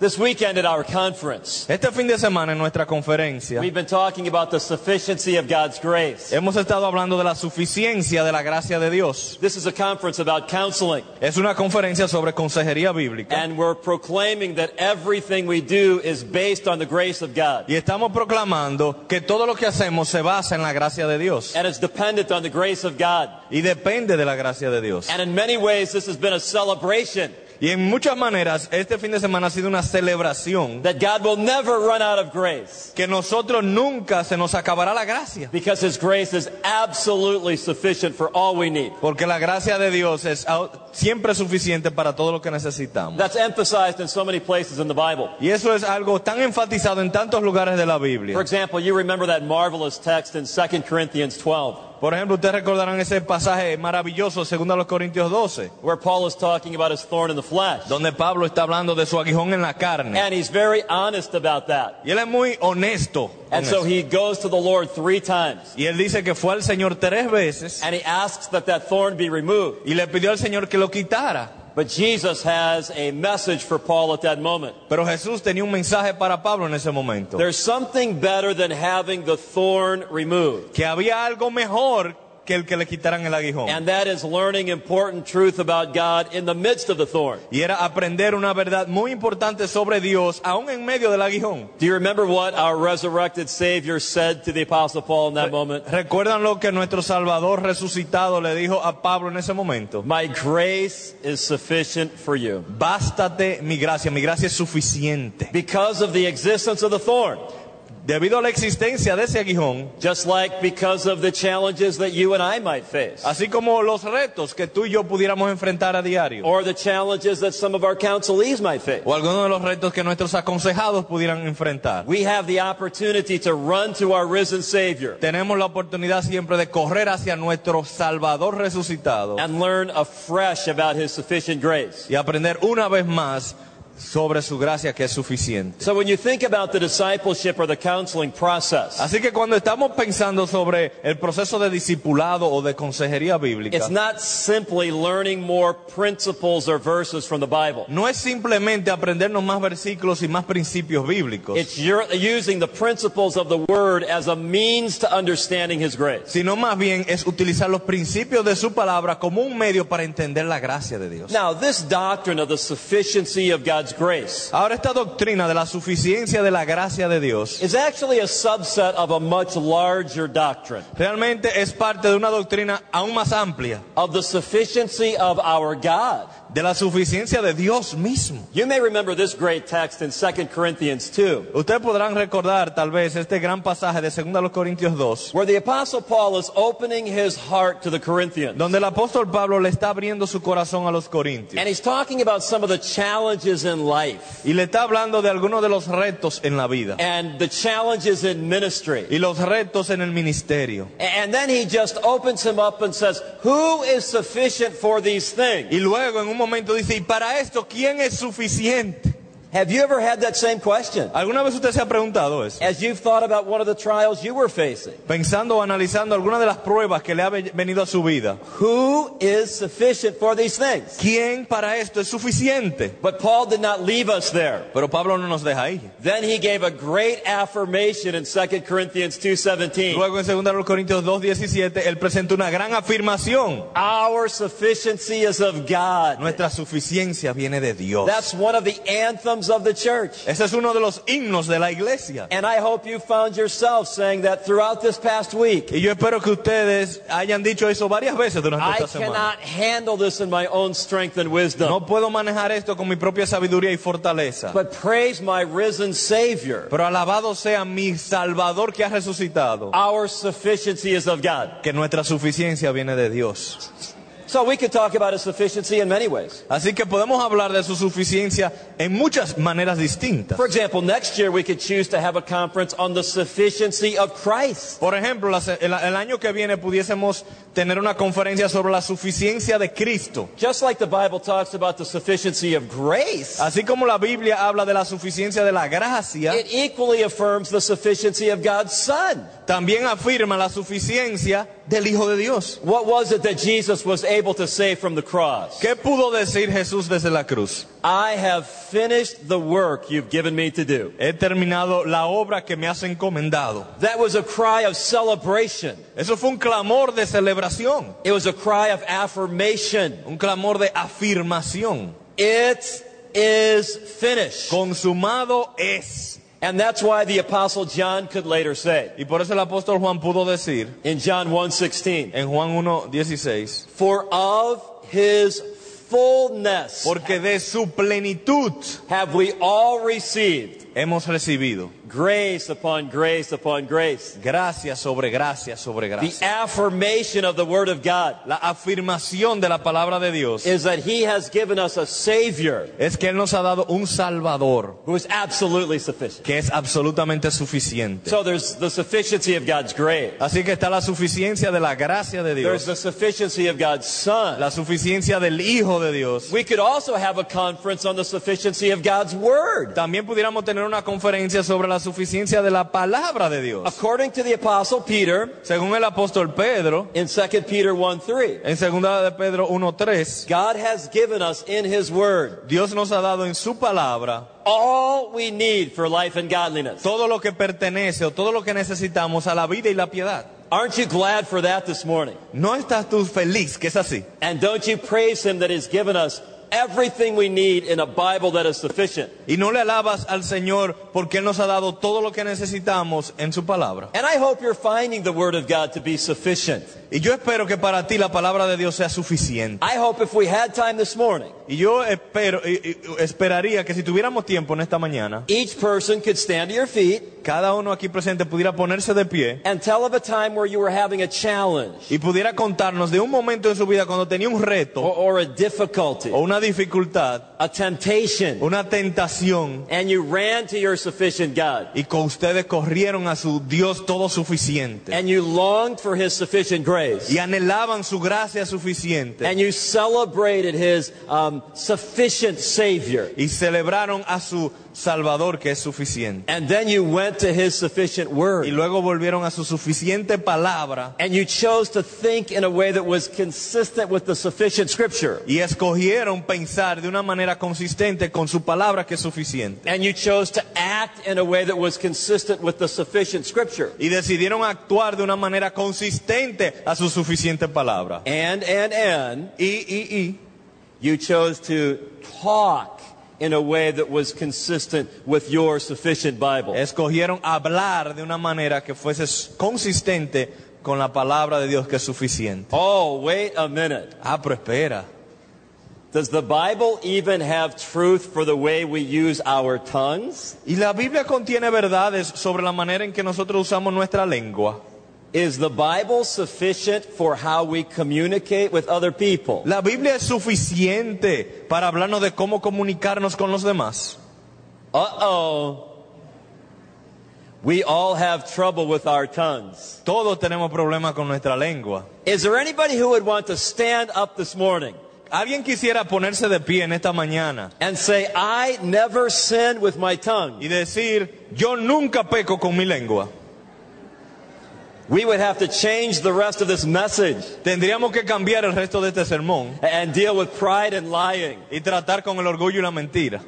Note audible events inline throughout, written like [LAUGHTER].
This weekend at our conference, Este fin de semana en nuestra conferencia we've been talking about the sufficiency of God's grace. hemos estado hablando de la suficiencia de la gracia de Dios. This is a conference about counseling, Es una conferencia sobre consejería bíblica and we're proclaiming that everything we do is based on the grace of God. y estamos proclamando que todo lo que hacemos se basa en la gracia de Dios And it's dependent on the grace of God. y depende de la gracia de Dios. And in many ways, this has been a celebration Y en muchas maneras este fin de semana ha sido una celebración that God will never run out of grace que nosotros nunca se nos acabará la gracia. because His grace is absolutely sufficient for all we need. Porque la gracia de Dios es siempre suficiente para todo lo que necesitamos. That's emphasized in so many places in the Bible. Y eso es algo tan enfatizado en tantos lugares de la Biblia. For example, you remember that marvelous text in 2 Corinthians 12 Por ejemplo, ustedes recordarán ese pasaje maravilloso, segundo a los Corintios 12, where Paul is talking about his thorn in the flesh. donde Pablo está hablando de su aguijón en la carne. And he's very honest about that. Y él es muy honesto. And so he goes to the Lord three times Y él dice que fue al Señor tres veces and he asks that that thorn be removed. y le pidió al Señor que lo quitara. But Jesus has a message for Paul at that moment. Pero Jesús tenía un mensaje para Pablo en ese momento. There's something better than having the thorn removed. Que había algo mejor que el que le quitaran el aguijón. And that is learning important truth about God in the midst of the thorn. Y era aprender una verdad muy importante sobre Dios, aún en medio del aguijón. Do you remember what our resurrected Savior said to the Apostle Paul in that moment? ¿Recuerdan lo que nuestro Salvador resucitado le dijo a Pablo en ese momento? My grace is sufficient for you. Bástate mi gracia, mi gracia es suficiente. Because of the existence of the thorn. Debido a la existencia de ese aguijón, Just like because of the challenges that you and I might face. así como los retos que tú y yo pudiéramos enfrentar a diario, Or the challenges that some of our counselees might face. o algunos de los retos que nuestros aconsejados pudieran enfrentar. We have the opportunity to run to our risen Savior Tenemos la oportunidad siempre de correr hacia nuestro Salvador resucitado and learn afresh about His sufficient grace. y aprender una vez más sobre su gracia que es suficiente. So when you think about the discipleship or the counseling process, Así que cuando estamos pensando sobre el proceso de discipulado o de consejería bíblica, it's not simply learning more principles or verses from the Bible. no es simplemente aprendernos más versículos y más principios bíblicos, It's your, using the principles of the Word as a means to understanding His grace. sino más bien es utilizar los principios de su palabra como un medio para entender la gracia de Dios. Now, this doctrine of the sufficiency of God's grace. Ahora esta doctrina de la suficiencia de la gracia de Dios is actually a subset of a much larger doctrine. realmente es parte de una doctrina aún más amplia, of the sufficiency of our God. De la suficiencia de Dios mismo. You may remember this great text in 2 Corinthians 2, Ustedes podrán recordar tal vez este gran pasaje de 2 Corintios 2, where the Apostle Paul is opening his heart to the Corinthians. donde el apóstol Pablo le está abriendo su corazón a los corintios. And he's talking about some of the challenges in life Y le está hablando de algunos de los retos en la vida. and the challenges in ministry. Y los retos en el ministerio. And then he just opens him up and says, Who is sufficient for these things? Y luego en un momento dice, ¿y para esto quién es suficiente? Have you ever had that same question? ¿Alguna vez usted se ha preguntado eso? As you've thought about one of the trials you were facing, Pensando o analizando alguna de las pruebas que le ha venido a su vida. who is sufficient for these things? ¿Quién para esto es suficiente? But Paul did not leave us there. Pero Pablo no nos deja ahí. Then he gave a great affirmation in 2 Corinthians 2:17. Luego en 2 Corintios 2.17, él presenta una gran afirmación. Our sufficiency is of God. Nuestra suficiencia viene de Dios. That's one of the anthems of the church. Ese es uno de los himnos de la iglesia. And I hope you found yourself saying that throughout this past week. Y yo espero que ustedes hayan dicho eso varias veces durante I esta semana. cannot handle this in my own strength and wisdom. No puedo manejar esto con mi propia sabiduría y fortaleza. But praise my risen Savior. Pero alabado sea mi Salvador que ha resucitado. Our sufficiency is of God. Que nuestra suficiencia viene de Dios. So we could talk about his sufficiency in many ways. Así que podemos hablar de su suficiencia en muchas maneras distintas. For example, next year we could choose to have a conference on the sufficiency of Christ. Por ejemplo, la se- el, el año que viene pudiésemos tener una conferencia sobre la suficiencia de Cristo. Just like the Bible talks about the sufficiency of grace, Así como la Biblia habla de la suficiencia de la gracia, it equally affirms the sufficiency of God's Son. También afirma la suficiencia del Hijo de Dios. What was it that Jesus was able to say from the cross? ¿Qué pudo decir Jesús desde la cruz? I have finished the work you've given me to do. He terminado la obra que me has encomendado. That was a cry of celebration. Eso fue un clamor de celebración, It was a cry of affirmation. un clamor de afirmación. It is finished. Consumado es. And that's why the apostle John could later say Y por eso el apóstol Juan pudo decir in John 1:16, en Juan 1:16, "For of his fullness porque de su plenitud have we all received hemos recibido grace upon grace upon grace." gracia sobre gracia sobre The affirmation of the word of God La afirmación de la palabra de Dios is that he has given us a savior es que Él nos ha dado un Salvador who is absolutely sufficient. que es absolutamente suficiente. So there's the sufficiency of God's grace. Así que está la suficiencia de la gracia de Dios. There's the sufficiency of God's son. la suficiencia del Hijo de Dios. We could also have a conference on the sufficiency of God's word. También pudiéramos tener una conferencia sobre la suficiencia de la palabra de Dios. According to the apostle Peter Según el apóstol Pedro, in 2 Peter 1 3, en segunda de Pedro 1:3, God has given us in his word Dios nos ha dado en su palabra all we need for life and godliness. todo lo que pertenece o todo lo que necesitamos a la vida y la piedad. Aren't you glad for that this morning? ¿No estás tú feliz que es así? And don't you praise him that has given us everything we need in a Bible that is sufficient? Y no le alabas al Señor porque Él nos ha dado todo lo que necesitamos en su palabra. And I hope you're finding the word of God to be sufficient. Y yo espero que para ti la palabra de Dios sea suficiente. I hope if we had time this morning, Y yo espero, esperaría que si tuviéramos tiempo en esta mañana, each person could stand to your feet cada uno aquí presente pudiera ponerse de pie and tell of a time where you were having a challenge y pudiera contarnos de un momento en su vida cuando tenía un reto or, or a difficulty, o una dificultad, a temptation, una tentación, and you ran to your sufficient God. Y con ustedes corrieron a su Dios todo suficiente and you longed for his sufficient grace. Y anhelaban su gracia suficiente. And you celebrated his um, sufficient Savior. y celebraron a su Salvador que es suficiente. And then you went to his sufficient word. Y luego volvieron a su suficiente palabra And you chose to think in a way that was consistent with the sufficient scripture. y escogieron pensar de una manera consistente con su palabra que es suficiente. And you chose to act in a way that was consistent with the sufficient scripture. Y decidieron actuar de una manera consistente a su suficiente palabra. And, and, and, Y, y, y you chose to talk in a way that was consistent with your sufficient Bible. escogieron hablar de una manera que fuese consistente con la palabra de Dios que es suficiente. Oh, wait a minute. Ah, pero espera. Does the Bible even have truth for the way we use our tongues? Y la Biblia contiene verdades sobre la manera en que nosotros usamos nuestra lengua. Is the Bible sufficient for how we communicate with other people? La Biblia es suficiente para hablarnos de cómo comunicarnos con los demás. Uh oh. We all have trouble with our tongues. Todos tenemos problemas con nuestra lengua. Is there anybody who would want to stand up this morning Alguien quisiera ponerse de pie en esta mañana and say, I never sin with my tongue? y decir, yo nunca peco con mi lengua. We would have to change the rest of this message Tendríamos que cambiar el resto de este sermón and deal with pride and lying. y tratar con el orgullo y la mentira.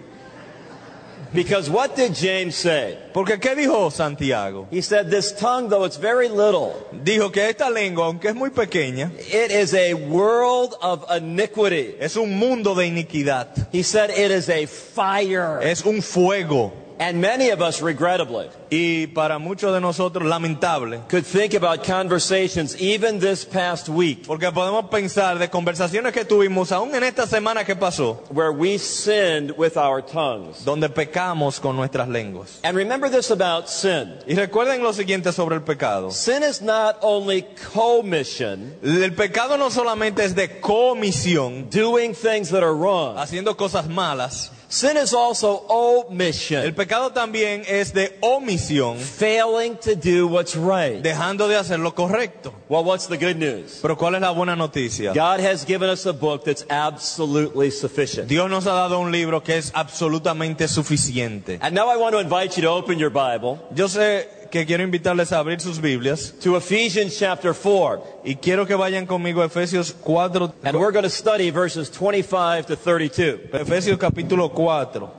Because what did James say? Porque ¿qué dijo Santiago? He said, This tongue, though it's very little, Dijo que esta lengua, aunque es muy pequeña, it is a world of iniquity. es un mundo de iniquidad, He said, It is a fire. es un fuego. And many of us, regrettably, Y para muchos de nosotros, lamentable, could think about conversations even this past week porque podemos pensar de conversaciones que tuvimos aún en esta semana que pasó, where we sinned with our tongues. donde pecamos con nuestras lenguas. And remember this about sin Y recuerden lo siguiente sobre el pecado. sin is not only commission, El pecado no solamente es de comisión, doing things that are wrong, haciendo cosas malas. Sin is also omission. El pecado también es de omisión, failing to do what's right. dejando de hacer lo correcto. Well, what's the good news? Pero ¿cuál es la buena noticia? God has given us a book that's absolutely sufficient. Dios nos ha dado un libro que es absolutamente suficiente. And now I want to invite you to open your Bible Yo sé, que quiero invitarles a abrir sus Biblias to Ephesians chapter 4. y quiero que vayan conmigo a Efesios 4, And we're going to study verses 25 to 32. Efesios capítulo 4.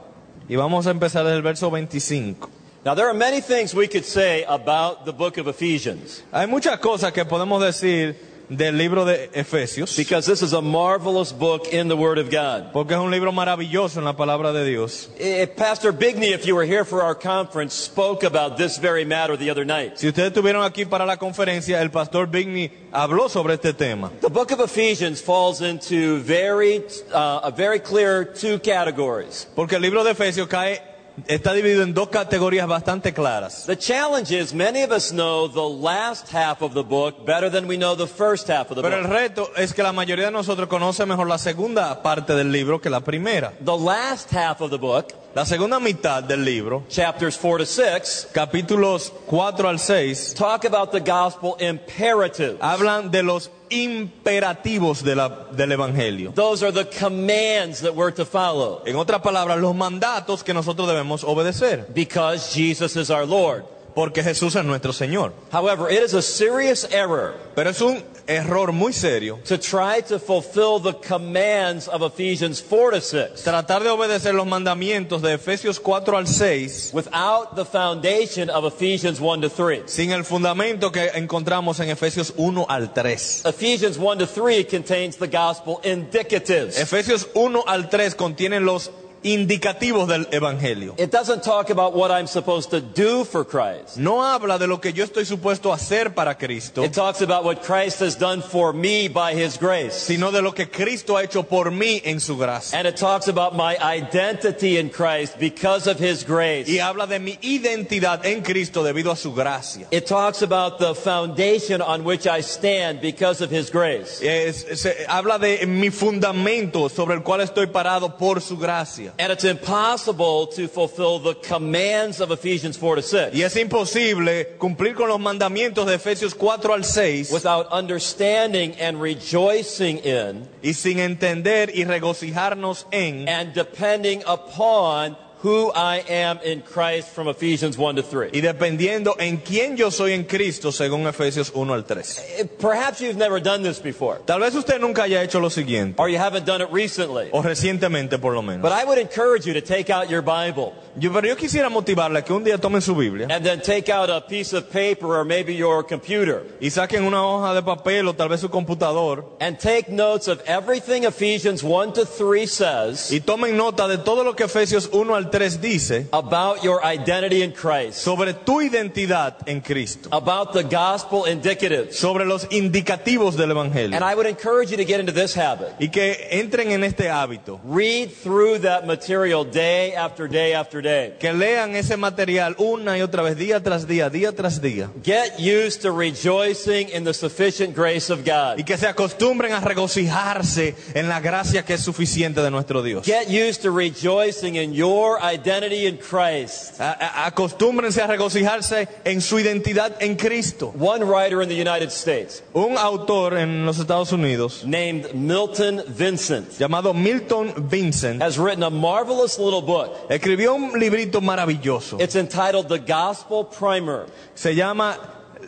Y vamos a empezar desde el verso 25. Now, there are many things we could say about the book of Ephesians Hay muchas cosas que podemos decir del libro de Efesios, because this is a marvelous book in the Word of God. porque es un libro maravilloso en la palabra de Dios. Eh, Pastor Bigney, if you were here for our conference, spoke about this very matter the other night. Si ustedes estuvieron aquí para la conferencia, el pastor Bigney habló sobre este tema. The book of Ephesians falls into very, uh, a very clear two categories. Porque el libro de Efesios cae, está dividido en dos categorías bastante claras. The challenge is many of us know the last half of the book better than we know the first half of the Pero el book. reto es que la mayoría de nosotros conoce mejor la segunda parte del libro que la primera. The last half of the book, La segunda mitad del libro, chapters 4 to 6, capítulos 4 al 6, talk about the gospel imperative. hablan de los imperativos de la- del Evangelio. Those are the commands that we're to follow En otras palabras, los mandatos que nosotros debemos obedecer, because Jesus is our Lord. porque Jesús es nuestro Señor. However, it is a serious error Pero es un error muy serio to try to fulfill the commands of Ephesians 4 to 6 tratar de obedecer los mandamientos de Efesios 4 al 6 without the foundation of Ephesians 1 to 3. sin el fundamento que encontramos en Efesios 1 al 3. Ephesians 1 to 3 contains the gospel indicatives. Efesios 1 al 3 contienen los indicativos del Evangelio. It doesn't talk about what I'm supposed to do for Christ. No habla de lo que yo estoy supuesto a hacer para Cristo, It talks about what Christ has done for me by his grace. sino de lo que Cristo ha hecho por mí en su gracia. And it talks about my identity in Christ because of his grace. Y habla de mi identidad en Cristo debido a su gracia. It talks about the foundation on which I stand because of his grace. Es- se- habla de mi fundamento sobre el cual estoy parado por su gracia. And it's impossible to fulfill the commands of Ephesians 4 to 6 Y es imposible cumplir con los mandamientos de Efesios 4 al 6 without understanding and rejoicing in y sin entender y regocijarnos en and depending upon who I am in Christ from Ephesians 1 to 3. y dependiendo en quién yo soy en Cristo según Efesios 1 al 3. Eh, Perhaps you've never done this before, Tal vez usted nunca haya hecho lo siguiente, or you haven't done it recently. o recientemente por lo menos. But I would encourage you to take out your Bible Yo, pero yo quisiera motivarle que un día tomen su Biblia and then take out a piece of paper or maybe your computer y saquen una hoja de papel o tal vez su computador and take notes of everything Ephesians 1 to 3 says y tomen nota de todo lo que Efesios 1 al 3 dice about your identity in Christ, sobre tu identidad en Cristo, about the gospel indicatives. sobre los indicativos del Evangelio. And I would encourage you to get into this habit. y que entren en este hábito, Read through that material day after day after day. que lean ese material una y otra vez, día tras día, día tras día, Get used to rejoicing in the sufficient grace of God. y que se acostumbren a regocijarse en la gracia que es suficiente de nuestro Dios. Get used to rejoicing in your identity in Christ. A- Acostúmbrense a regocijarse en su identidad en Cristo. One writer in the United States Un autor en los Estados Unidos named Milton Vincent llamado Milton Vincent has written a marvelous little book. escribió un librito maravilloso. It's entitled The Gospel Primer. Se llama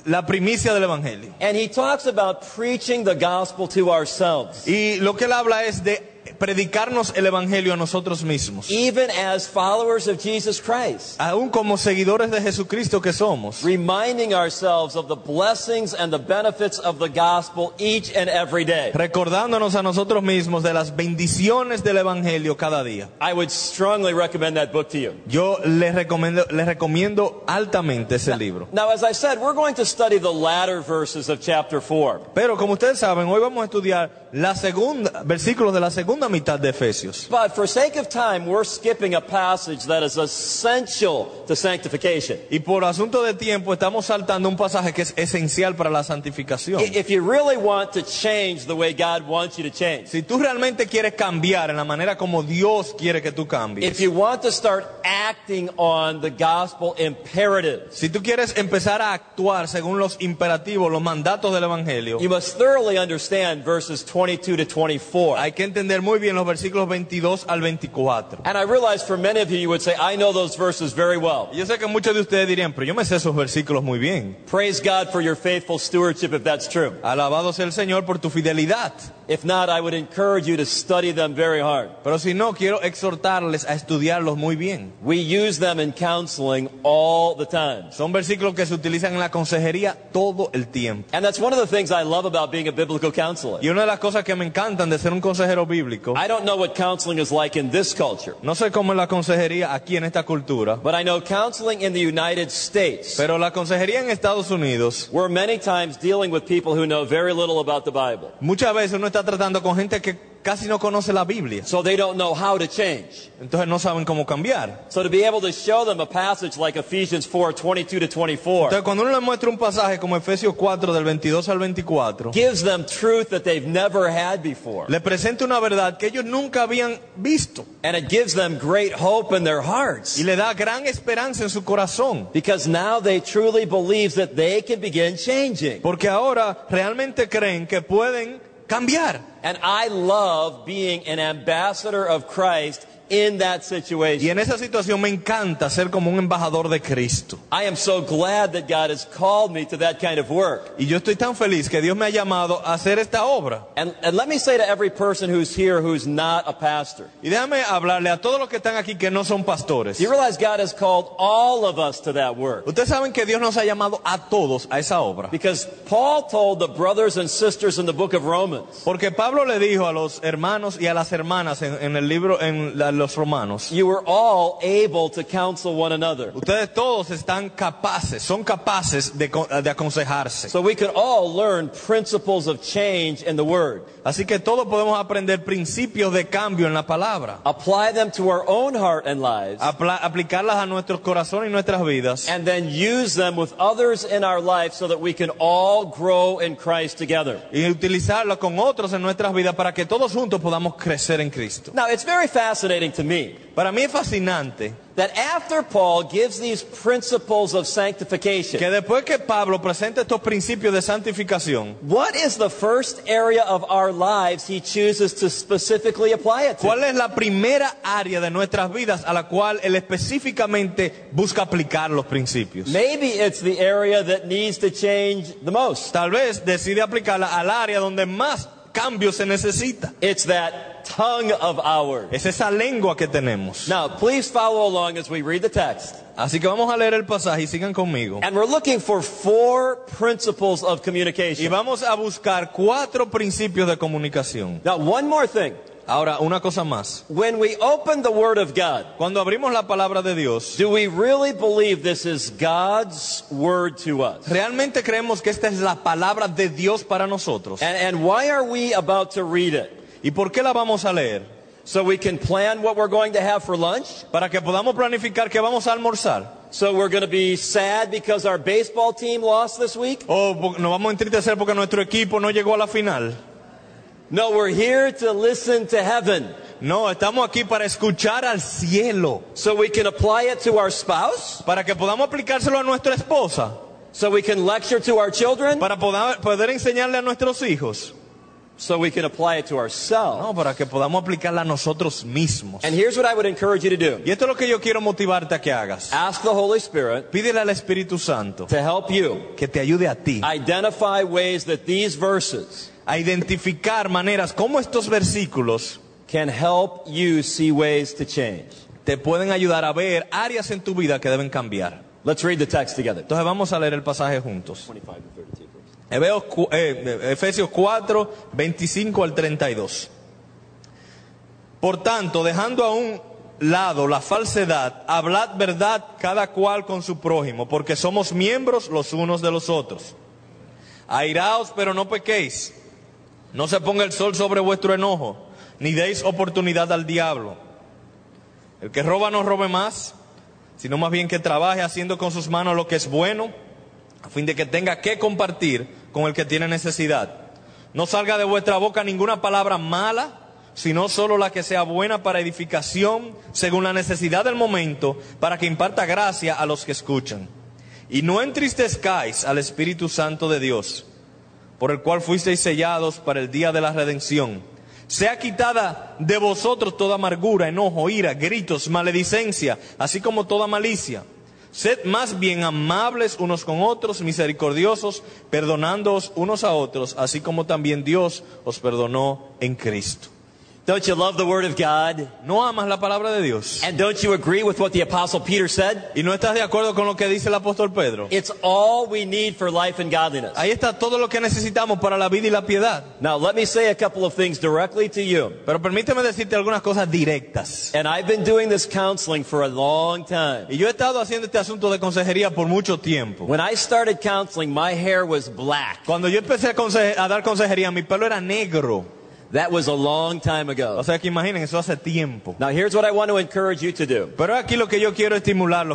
La primicia del Evangelio. And he talks about preaching the gospel to ourselves. Y lo que él habla es de predicarnos el Evangelio a nosotros mismos. Even as followers of Jesus Christ. aún como seguidores de Jesucristo que somos, reminding ourselves of the blessings and the benefits of the gospel each and every day. recordándonos a nosotros mismos de las bendiciones del Evangelio cada día. I would strongly recommend that book to you. Yo les recomiendo, les recomiendo altamente ese libro. Now, as I said, we're going to study the latter verses of chapter 4. Pero como ustedes saben, hoy vamos a estudiar la segunda, versículos de la segunda mitad de Efesios. But for sake of time, we're skipping a passage that is essential to sanctification. Y por asunto de tiempo estamos saltando un pasaje que es esencial para la santificación. If you really want to change the way God wants you to change, Si tú realmente quieres cambiar en la manera como Dios quiere que tú cambies, if you want to start acting on the gospel imperatives, si tú quieres empezar a actuar según los imperativos, los mandatos del Evangelio, you must thoroughly understand verses 22 to 24. hay que entender muy muy bien los versículos 22 al 24. And I realize for many of you, you would say, I know those verses very well. Yo sé que muchos de ustedes dirían, pero yo me sé esos versículos muy bien. Praise God for your faithful stewardship if that's true. Alabado sea el Señor por tu fidelidad. If not, I would encourage you to study them very hard. Pero si no, quiero exhortarles a estudiarlos muy bien. We use them in counseling all the time. Son versículos que se utilizan en la consejería todo el tiempo. And that's one of the things I love about being a biblical counselor. Y una de las cosas que me encantan de ser un consejero bíblico, I don't know what counseling is like in this culture, no sé cómo es la consejería aquí en esta cultura, but I know counseling in the United States, pero la consejería en Estados Unidos, we're many times dealing with people who know very little about the Bible. muchas veces uno está tratando con gente que casi no conoce la Biblia. So they don't know how to change. Entonces no saben cómo cambiar. So to be able to show them a passage like Ephesians 4, 22 to 24 Entonces cuando uno le muestra un pasaje como Efesios 4 del 22 al 24, gives them truth that they've never had before. le presenta una verdad que ellos nunca habían visto And it gives them great hope in their hearts. y le da gran esperanza en su corazón. Because now they truly believe that they can begin changing. Porque ahora realmente creen que pueden cambiar. And I love being an ambassador of Christ in that Y situation. en esa situación me encanta ser como un embajador de Cristo. I am so glad that God has called me to that kind of work. Y yo estoy tan feliz que Dios me ha llamado a hacer esta obra. And, and let me say to every person who's here who's not a pastor, Y déjame hablarle a todos los que están aquí que no son pastores. you realize God has called all of us to that work? Ustedes saben que Dios nos ha llamado a todos a esa obra. Because Paul told the brothers and sisters in the book of Romans, Porque Pablo le dijo a los hermanos y a las hermanas en, en el libro, en la- los romanos, you were all able to counsel one another. ustedes todos están capaces, son capaces de, de aconsejarse. So we could all learn principles of change in the Word. Así que todos podemos aprender principios de cambio en la palabra, apply them to our own heart and lives, apla- aplicarlas a nuestros corazones y nuestras vidas and then use them with others in our life so that we can all grow in Christ together. y utilizarlas con otros en nuestras vidas para que todos juntos podamos crecer en Cristo. Now, it's very fascinating to me Para mí es fascinante that after Paul gives these principles of sanctification, que después que Pablo presenta estos principios de santificación, what is the first area of our lives he chooses to specifically apply it to? ¿cuál es la primera área de nuestras vidas a la cual él específicamente busca aplicar los principios? Maybe it's the area that needs to change the most. Tal vez decide aplicarla al área donde más cambio se necesita. It's that tongue of ours. Es esa lengua que tenemos. Now, please follow along as we read the text. Así que vamos a leer el pasaje y sigan conmigo. And we're looking for four principles of communication. Y vamos a buscar cuatro principios de comunicación. Now, one more thing. Ahora, una cosa más. When we open the Word of God, Cuando abrimos la palabra de Dios, do we really believe this is God's Word to us? ¿realmente creemos que esta es la palabra de Dios para nosotros? And, and why are we about to read it? ¿Y por qué la vamos a leer? So we can plan what we're going to have for lunch? Para que podamos planificar qué vamos a almorzar. So we're going to be sad because our baseball team lost this week? O nos vamos a entristecer porque nuestro equipo no llegó a la final. No, we're here to listen to heaven. No, estamos aquí para escuchar al cielo. So we can apply it to our spouse? Para que podamos aplicárselo a nuestra esposa. So we can lecture to our children? Para poder, poder enseñarle a nuestros hijos. So we can apply it to ourselves? No, para que podamos aplicarla a nosotros mismos. And here's what I would encourage you to do. Y esto es lo que yo quiero motivarte a que hagas. Ask the Holy Spirit Pídele al Espíritu Santo to help you que te ayude a ti identify ways that these verses a identificar maneras como estos versículos can help you see ways to change. te pueden ayudar a ver áreas en tu vida que deben cambiar. Let's read the text together. Entonces vamos a leer el pasaje juntos. 25 to 32 verse. Hebreos cu- eh, Efesios 4, 25 al 32. Por tanto, dejando a un lado la falsedad, hablad verdad cada cual con su prójimo, porque somos miembros los unos de los otros. Airaos, pero no pequéis. No se ponga el sol sobre vuestro enojo, ni deis oportunidad al diablo. El que roba no robe más, sino más bien que trabaje haciendo con sus manos lo que es bueno, a fin de que tenga que compartir con el que tiene necesidad. No salga de vuestra boca ninguna palabra mala, sino solo la que sea buena para edificación, según la necesidad del momento, para que imparta gracia a los que escuchan. Y no entristezcáis al Espíritu Santo de Dios, por el cual fuisteis sellados para el día de la redención. Sea quitada de vosotros toda amargura, enojo, ira, gritos, maledicencia, así como toda malicia. Sed más bien amables unos con otros, misericordiosos, perdonándoos unos a otros, así como también Dios os perdonó en Cristo. Don't you love the Word of God? ¿No amas la palabra de Dios? And don't you agree with what the Apostle Peter said? ¿Y no estás de acuerdo con lo que dice el apóstol Pedro? It's all we need for life and godliness. Ahí está todo lo que necesitamos para la vida y la piedad. Now, let me say a couple of things directly to you. Pero permíteme decirte algunas cosas directas. And I've been doing this counseling for a long time. Y yo he estado haciendo este asunto de consejería por mucho tiempo. When I started counseling, my hair was black. Cuando yo empecé a, a dar consejería, mi pelo era negro. That was a long time ago. O sea que imaginen, eso hace tiempo. Now, here's what I want to encourage you to do. Pero aquí lo que yo quiero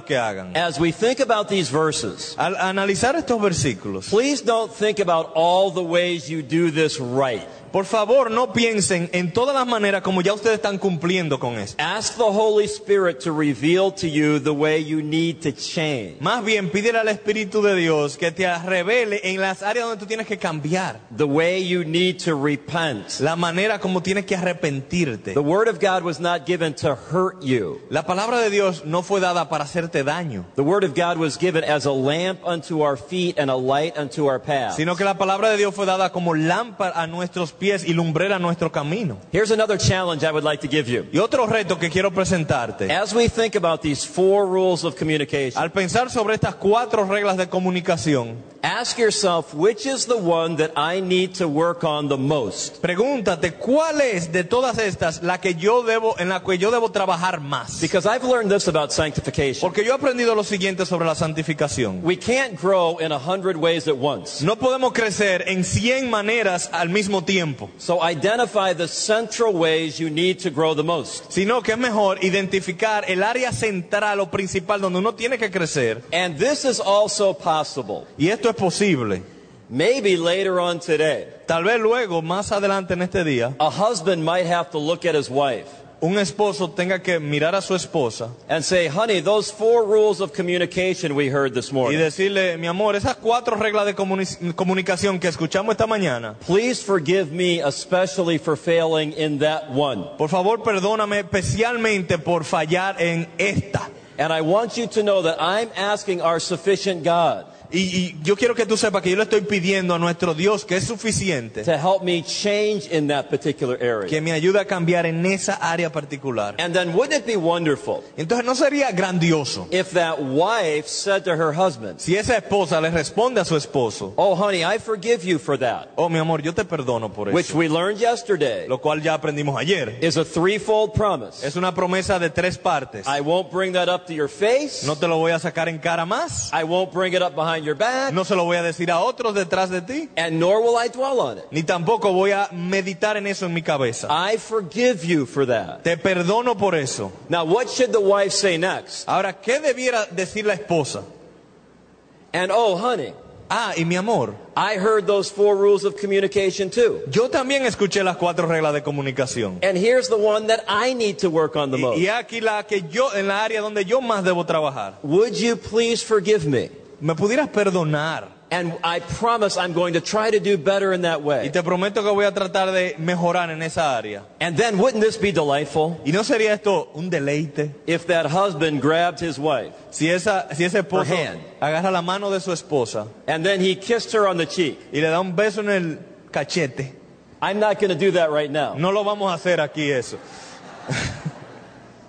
que hagan. As we think about these verses, Al analizar estos versículos, please don't think about all the ways you do this right. Por favor no piensen en todas las maneras como ya ustedes están cumpliendo con esto. Ask the Holy Spirit to reveal to you the way you need to change, Más bien pídele al Espíritu de Dios que te revele en las áreas donde tú tienes que cambiar. the way you need to repent. La manera como tienes que arrepentirte. The Word of God was not given to hurt you. La palabra de Dios no fue dada para hacerte daño, The Word of God was given as a lamp unto our feet and a light unto our path. sino que la palabra de Dios fue dada como lámpara a nuestros pies y lumbrera nuestro camino. Here's another challenge I would like to give you. Y otro reto que quiero presentarte. As we think about these four rules of communication, Al pensar sobre estas cuatro reglas de comunicación, ask yourself which is the one that I need to work on the most. pregúntate cuál es de todas estas la que yo debo, en la que yo debo trabajar más. Because I've learned this about sanctification. Porque yo he aprendido lo siguiente sobre la santificación. We can't grow in a hundred ways at once. No podemos crecer en 100 maneras al mismo tiempo, So identify the central ways you need to grow the most. sino que es mejor identificar el área central o principal donde uno tiene que crecer. And this is also possible. Y esto es posible. Maybe later on today, Tal vez luego, más adelante en este día, a husband might have to look at his wife un esposo tenga que mirar a su esposa and say, honey, those four rules of communication we heard this morning. y decirle, mi amor, esas cuatro reglas de comuni- comunicación que escuchamos esta mañana, Please forgive me especially for failing in that one. por favor perdóname especialmente por fallar en esta. And I want you to know that I'm asking our sufficient God Y, y yo quiero que tú sepas que yo le estoy pidiendo a nuestro Dios que es suficiente, to help me change in that particular area. que me ayude a cambiar en esa área particular. And then wouldn't it be wonderful Entonces no sería grandioso if that wife said to her husband, si esa esposa le responde a su esposo, Oh, honey, I forgive you for that, oh mi amor, yo te perdono por which eso, we learned yesterday lo cual ya aprendimos ayer. is a threefold promise. Es una promesa de tres partes. I won't bring that up to your face. No te lo voy a sacar en cara más, I won't bring it up behind your back. no se lo voy a decir a otros detrás de ti, And nor will I dwell on it. ni tampoco voy a meditar en eso en mi cabeza. I forgive you for that. Te perdono por eso. Now, what should the wife say next? Ahora, ¿qué debiera decir la esposa? And oh, honey, Ah, y mi amor, I heard those four rules of communication too. yo también escuché las cuatro reglas de comunicación. And here's the one that I need to work on the Y, most. y aquí la que yo, en la área donde yo más debo trabajar. Would you please forgive me? Me pudieras perdonar. And I promise I'm going to try to do better in that way. Y te prometo que voy a tratar de mejorar en esa área. And then wouldn't this be delightful ¿Y no sería esto un deleite? if that husband grabbed his wife Si, esa, si ese esposo hand. agarra la mano de su esposa and then he kissed her on the cheek? y le da un beso en el cachete. I'm not going to do that right now. No lo vamos a hacer aquí eso. [LAUGHS]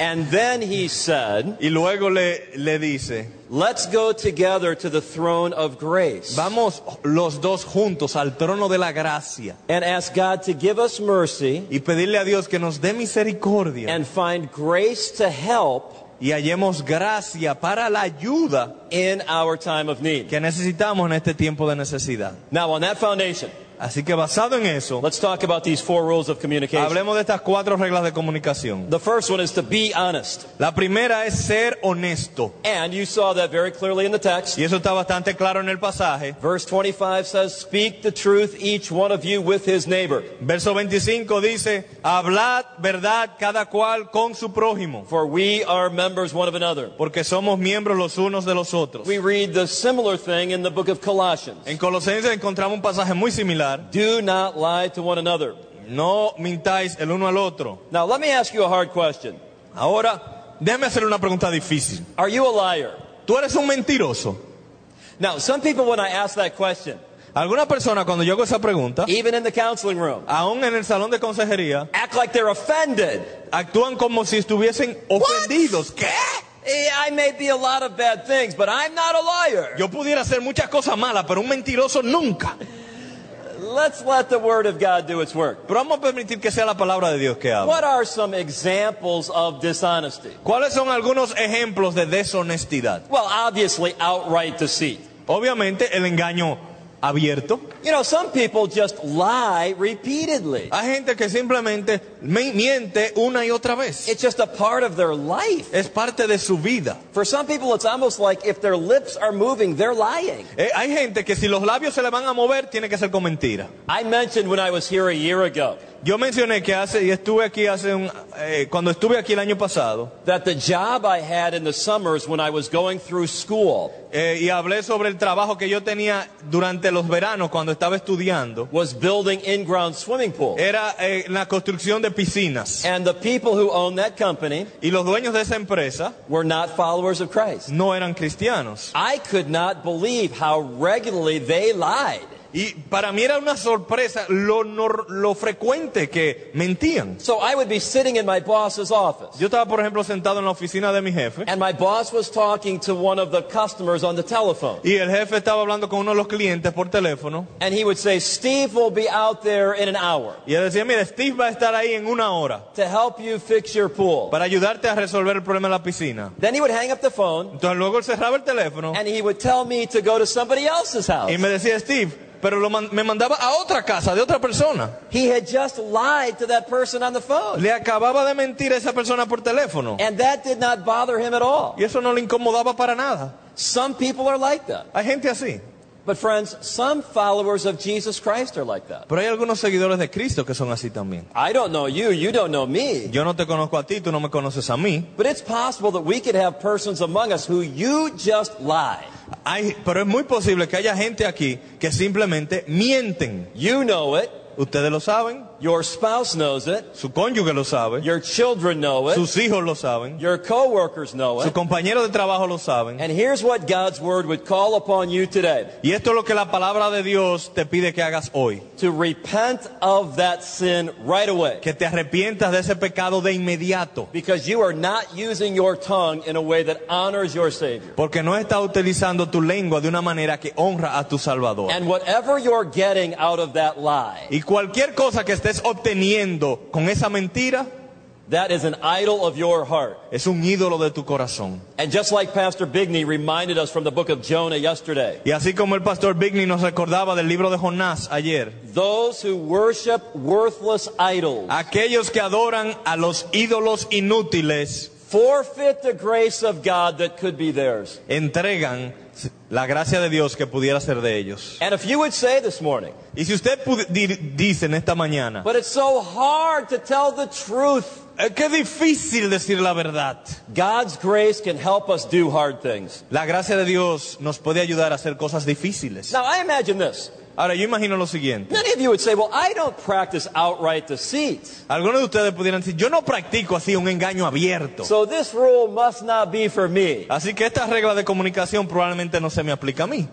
And then he said, Y luego le, le dice, Let's go together to the throne of grace vamos los dos juntos al trono de la gracia and ask God to give us mercy y pedirle a Dios que nos dé misericordia and find grace to help y hallemos gracia para la ayuda in our time of need. que necesitamos en este tiempo de necesidad. Now, on that foundation, Así que basado en eso, let's talk about these four rules of communication. hablemos de estas cuatro reglas de comunicación. The first one is to be honest. La primera es ser honesto. And you saw that very clearly in the text. Y eso está bastante claro en el pasaje. Verse 25 says, Speak the truth, each one of you with his neighbor. Verso 25 dice, hablad verdad cada cual con su prójimo, For we are members one of another. porque somos miembros los unos de los otros. We read the similar thing in the book of Colossians. En Colosenses encontramos un pasaje muy similar. Do not lie to one another. No mintáis el uno al otro. Now, let me ask you a hard question. Ahora, déjame hacerle una pregunta difícil. Are you a liar? ¿Tú eres un mentiroso? Now, some people, when I ask that question, Alguna persona cuando yo hago esa pregunta, even in the counseling room, aún en el salón de consejería, act like they're offended. actúan como si estuviesen ofendidos. ¿Qué? Eh, I may be a lot of bad things, but I'm not a liar. Yo pudiera hacer muchas cosas malas, pero un mentiroso nunca. Let's let the Word of God do its work. Pero vamos a permitir que sea la palabra de Dios que hable. What are some examples of dishonesty? ¿Cuáles son algunos ejemplos de deshonestidad? Well, obviously, outright deceit. Obviamente el engaño abierto. You know, some people just lie repeatedly. Hay gente que simplemente miente una y otra vez. It's just a part of their life. Es parte de su vida. For some people, it's almost like if their lips are moving, they're lying. Eh, hay gente que si los labios se le van a mover, tiene que ser con mentira. I mentioned when I was here a year ago Yo mencioné que hace, y estuve aquí hace un, eh, cuando estuve aquí el año pasado, that the job I had in the summers when I was going through school eh, y hablé sobre el trabajo que yo tenía durante los veranos cuando estaba estudiando, was building in-ground swimming pools. era eh, la construcción de piscinas. And the people who owned that company Y los dueños de esa empresa were not followers of Christ. no eran cristianos. I could not believe how regularly they lied. Y para mí era una sorpresa lo, frecuente que mentían. So I would be sitting in my boss's office. Yo estaba, por ejemplo, sentado en la oficina de mi jefe And my boss was talking to one of the customers on the telephone. y el jefe estaba hablando con uno de los clientes por teléfono And he would say, Steve will be out there in an hour y él decía, mira, Steve va a estar ahí en una hora to help you fix your pool. para ayudarte a resolver el problema de la piscina. Then he would hang up the phone Entonces luego él cerraba el teléfono and he would tell me to go to somebody else's house. y me decía, Steve, pero lo man- me mandaba a otra casa de otra persona. He had just lied to that person on the phone. Le acababa de mentir a esa persona por teléfono And that did not bother him at all. y eso no le incomodaba para nada. Some people are like that. Hay gente así. But friends, some followers of Jesus Christ are like that. Pero hay algunos seguidores de Cristo que son así también. I don't know you, you don't know me. Yo no te conozco a ti, tú no me conoces a mí. But it's possible that we could have persons among us who you just lie. Hay, pero es muy posible que haya gente aquí que simplemente mienten. You know it, Ustedes lo saben, your spouse knows it, su cónyuge lo sabe, your children know it, sus hijos lo saben, your coworkers know sus it. compañeros de trabajo lo saben. And here's what God's word would call upon you today Y esto es lo que la palabra de Dios te pide que hagas hoy. to repent of that sin right away. Que te arrepientas de ese pecado de inmediato. Because you are not using your tongue in a way that honors your Savior. Porque no estás utilizando tu lengua de una manera que honra a tu Salvador. And whatever you're getting out of that lie, Y cualquier cosa que estés obteniendo con esa mentira that is an idol of your heart. es un ídolo de tu corazón. And just like Pastor Bigney reminded us from the book of Jonah yesterday, Y así como el pastor Bigney nos recordaba del libro de Jonás ayer, those who worship worthless idols aquellos que adoran a los ídolos inútiles forfeit the grace of God that could be theirs. entregan la gracia de Dios que pudiera ser de ellos. And if you would say this morning, Y si usted dice en esta mañana, but it's so hard to tell the truth, "Es que difícil decir la verdad. God's grace can help us do hard things. La gracia de Dios nos puede ayudar a hacer cosas difíciles. Now, I imagine this. Ahora, yo imagino lo siguiente. Many of you would say, well, I don't practice outright deceit. Algunos de ustedes pudieran decir, yo no practico así un engaño abierto. So this rule must not be for me. Así que esta regla de comunicación probablemente no se me aplica a mí.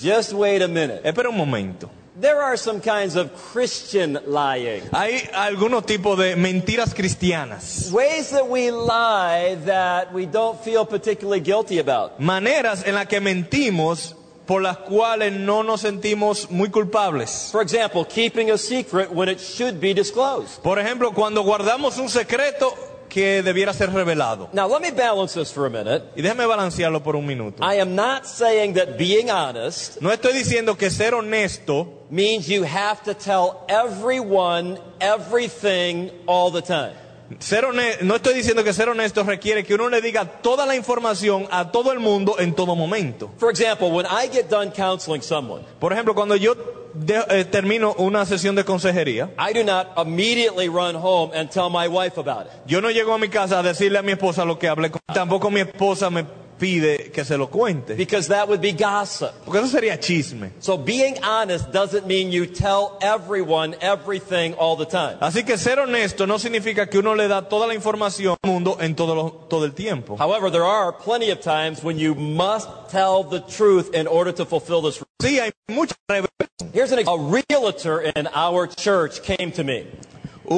Just wait a minute. Espera un momento. There are some kinds of Christian lying. Hay algunos tipos de mentiras cristianas. Ways that we lie that we don't feel particularly guilty about. Maneras en las que mentimos por las cuales no nos sentimos muy culpables. For example, keeping a secret when it should be disclosed. Por ejemplo, cuando guardamos un secreto que debiera ser revelado. Now, let me balance this for a minute. Y déjeme balancearlo por un minuto. I am not saying that being honest No estoy diciendo que ser honesto means you have to tell everyone everything all the time. Ser hone- no estoy diciendo que ser honesto requiere que uno le diga toda la información a todo el mundo en todo momento. For example, when I get done counseling someone, Por ejemplo, cuando yo de- eh, termino una sesión de consejería, I do not immediately run home and tell my wife about it. yo no llego a mi casa a decirle a mi esposa lo que hablé con. Tampoco mi esposa me pide que se lo cuente. because that would be gossip. Porque eso sería chisme. So being honest doesn't mean you tell everyone everything all the time. Así que ser honesto no significa que uno le da toda la información al mundo en todo, lo- todo el tiempo. However, there are plenty of times when you must tell the truth in order to fulfill this. Sí, hay muchas. Here's an a realtor in our church came to me.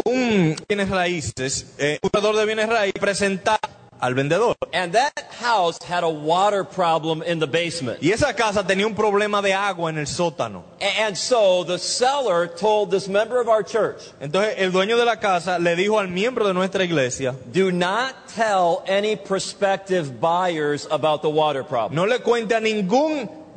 Un bienes raíces, eh, un de bienes raíces presentar al vendedor. And that house had a water problem in the basement. Y esa casa tenía un problema de agua en el sótano. And so the seller told this member of our church, Entonces el dueño de la casa le dijo al miembro de nuestra iglesia, do not tell any prospective buyers about the water problem. no le cuente a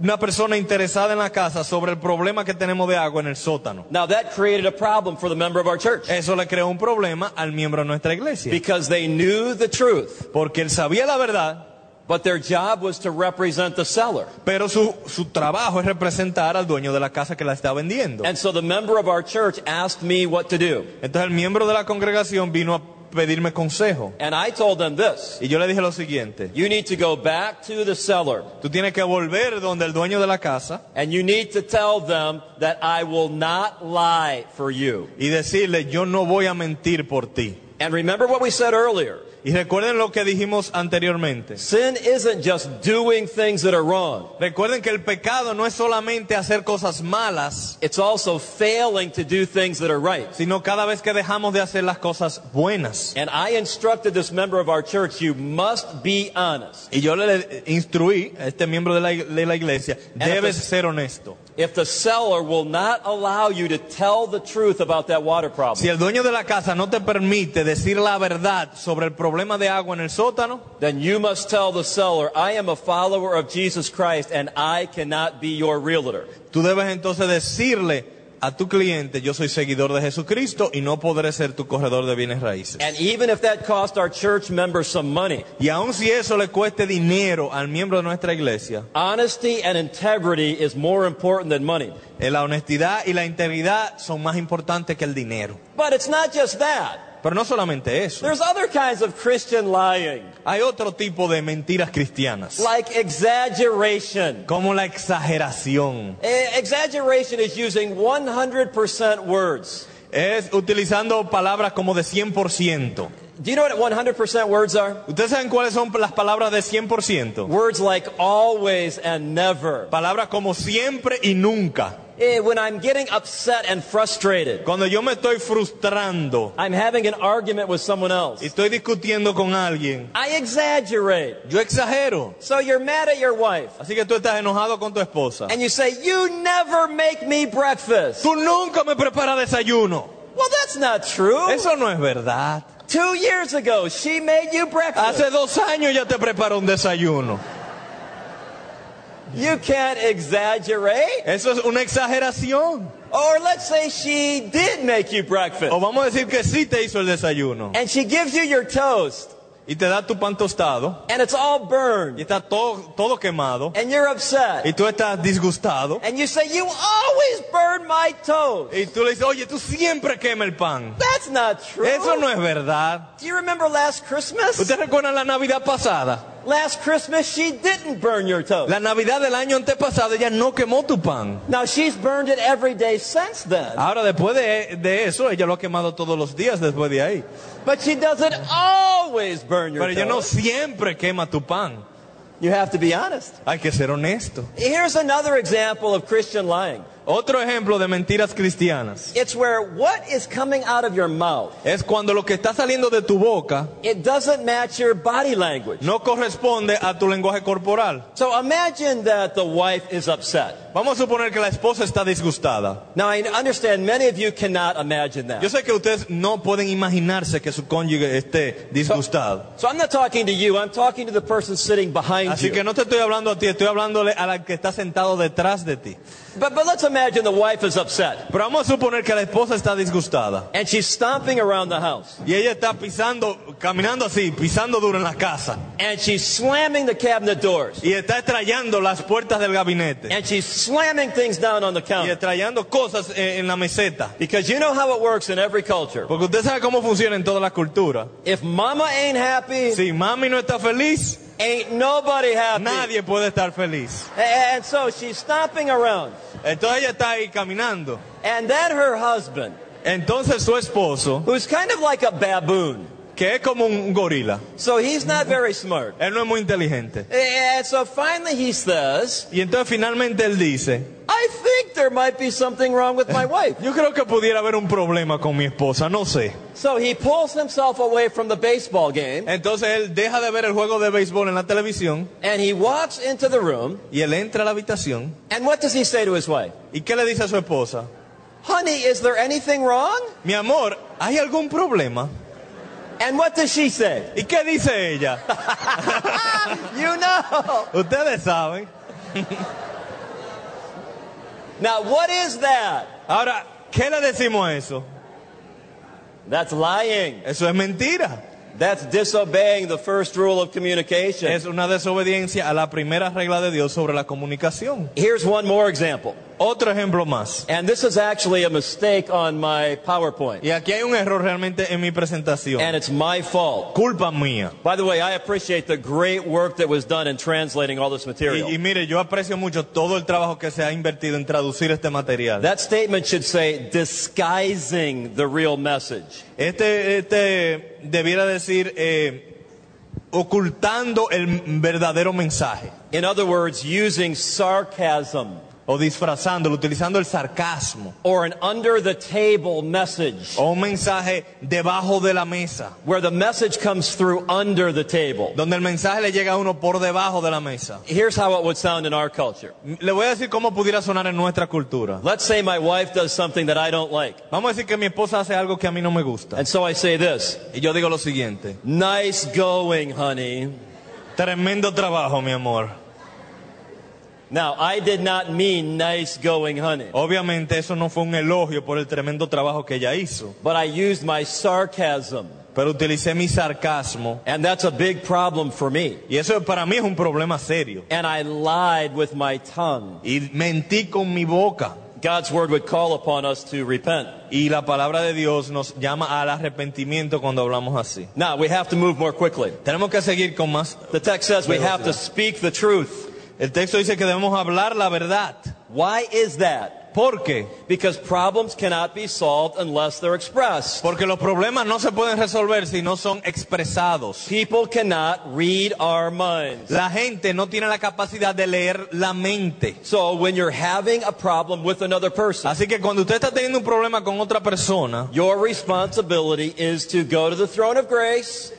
ninguna persona interesada en la casa sobre el problema que tenemos de agua en el sótano. Now that created a problem for the member of our church Eso le creó un problema al miembro de nuestra iglesia. because they knew the truth, Porque él sabía la verdad, but their job was to represent the seller. pero su, su trabajo es representar al dueño de la casa que la está vendiendo. And so the member of our church asked me what to do. Entonces el miembro de la congregación vino a pedirme consejo. And I told them this. Y yo le dije lo siguiente, You need to go back to the seller tú tienes que volver donde el dueño de la casa and you need to tell them that I will not lie for you. y decirle, yo no voy a mentir por ti. And remember what we said earlier. Y recuerden lo que dijimos anteriormente. Sin isn't just doing things that are wrong. Recuerden que el pecado no es solamente hacer cosas malas, It's also failing to do things that are right. sino cada vez que dejamos de hacer las cosas buenas. And I instructed this member of our church, you must be honest. Y yo le instruí a este miembro de la, de la iglesia, debes ser honesto. If the seller will not allow you to tell the truth about that water problem. Si el dueño de la casa no te permite decir la verdad sobre el problema de agua en el sótano, then you must tell the seller, I am a follower of Jesus Christ and I cannot be your realtor. tú debes entonces decirle a tu cliente, yo soy seguidor de Jesucristo y no podré ser tu corredor de bienes raíces. And even if that cost our church members some money, Y aun si eso le cueste dinero al miembro de nuestra iglesia, honesty and integrity is more important than money. eh, la honestidad y la integridad son más importantes que el dinero. But it's not just that. Pero no solamente eso. There's other kinds of Christian lying, Hay otro tipo de mentiras cristianas, like exaggeration. como la exageración. Eh, Exaggeration is using 100% words. Es utilizando palabras como de 100%. Do you know what 100% words are? ¿Ustedes saben cuáles son las palabras de 100%? Words like always and never. Palabras como siempre y nunca. Eh, When I'm getting upset and frustrated, Cuando yo me estoy frustrando I'm having an argument with someone else. estoy discutiendo con alguien, I exaggerate. yo exagero. So you're mad at your wife Así que tú estás enojado con tu esposa. and you say, You never make me breakfast. Tú nunca me preparas desayuno. Well, that's not true. Eso no es verdad. Two years ago, she made you breakfast. Hace dos años ya te preparó un desayuno. You can't exaggerate. Eso es una exageración. Or let's say she did make you breakfast O vamos a decir que sí te hizo el desayuno. and she gives you your toast Y te da tu pan tostado. and it's all Y burned está todo, todo quemado. and you're upset. Y tú estás disgustado. And you say, You always burn my toast. Y tú le dices, oye, tú siempre quema el pan. That's not true. Eso no es verdad. Do you remember last Christmas? ¿Usted recuerda la Navidad pasada? Last Christmas, she didn't burn your toast. La Navidad del año antepasado ella no quemó tu pan. Now she's burned it every day since then. Ahora después de, de eso, ella lo ha quemado todos los días después de ahí. But she doesn't always burn your Pero ella no siempre quema tu pan. You have to be honest. Hay que ser honesto. Here's another example of Christian lying. Otro ejemplo de mentiras cristianas It's where what is coming out of your mouth, es cuando lo que está saliendo de tu boca it doesn't match your body language. no corresponde a tu lenguaje corporal. So imagine that the wife is upset. Vamos a suponer que la esposa está disgustada. Now I understand many of you cannot imagine Yo that. sé que ustedes no pueden imaginarse que su cónyuge esté disgustado. So I'm not talking to you, I'm talking to the person sitting behind Así que you. no te estoy hablando a ti, estoy hablándole a la que está sentado detrás de ti. But, but let's imagine the wife is upset Pero vamos a suponer que la esposa está disgustada and she's stomping around the house. y ella está pisando, caminando así, pisando duro en la casa. and she's slamming the cabinet doors. Y está estrellando las puertas del gabinete. And she's slamming things down on the counter. Y estrellando cosas eh, en la meseta. Because you know how it works in every culture. Porque usted sabe cómo funciona en toda la cultura. If mama ain't happy, Si mami no está feliz, ain't nobody happy. nadie puede estar feliz. And so she's stomping around. Entonces ella está ahí caminando. And then her husband, Entonces su esposo, who's kind of like a baboon, que es como un gorila, so he's not very smart. él no es muy inteligente. And so finally he says, Y entonces finalmente él dice, I think there might be something wrong with my wife. [LAUGHS] yo creo que pudiera haber un problema con mi esposa, no sé. So he pulls himself away from the baseball game Entonces él deja de ver el juego de béisbol en la televisión and he walks into the room. y él entra a la habitación. And what does he say to his wife? ¿Y qué le dice a su esposa? Honey, is there anything wrong? Mi amor, ¿hay algún problema? And what does she say? ¿Y qué dice ella? [LAUGHS] You know. Ustedes saben. [LAUGHS] Now, what is that? Ahora, ¿qué le decimos a eso? That's lying. Eso es mentira. That's disobeying the first rule of communication. Es una desobediencia a la primera regla de Dios sobre la comunicación. Here's one more example. Otro ejemplo más. And this is actually a mistake on my PowerPoint. Y aquí hay un error realmente en mi presentación. And it's my fault. Culpa mía. By the way, I appreciate the great work that was done in translating all this Y, material. y mire, yo aprecio mucho todo el trabajo que se ha invertido en traducir este material. That statement should say disguising the real message. Este, este debiera decir eh, ocultando el verdadero mensaje In other words, using sarcasm o disfrazándolo, utilizando el sarcasmo or an under the table message o un mensaje debajo de la mesa, where the message comes through under the table. donde el mensaje le llega a uno por debajo de la mesa. Here's how it would sound in our culture. Le voy a decir cómo pudiera sonar en nuestra cultura. Let's say my wife does something that I don't like. Vamos a decir que mi esposa hace algo que a mí no me gusta. And so I say this Y yo digo lo siguiente, Nice going, honey. tremendo trabajo, mi amor. Now, I did not mean nice going, honey, Obviamente eso no fue un elogio por el tremendo trabajo que ella hizo, but I used my sarcasm. pero utilicé mi sarcasmo And that's a big problem for me. y eso para mí es un problema serio. And I lied with my tongue. Y mentí con mi boca. God's word would call upon us to repent. Y la palabra de Dios nos llama al arrepentimiento cuando hablamos así. Now, we have to move more quickly. Tenemos que seguir con más. The text says we have to speak the truth. El texto dice que debemos hablar la verdad. Why is that? ¿Por qué? Because problems cannot be solved unless they're expressed. Porque los problemas no se pueden resolver si no son expresados. People cannot read our minds. La gente no tiene la capacidad de leer la mente. So when you're having a problem with another person, Así que cuando usted está teniendo un problema con otra persona, your responsibility is to go to the throne of grace,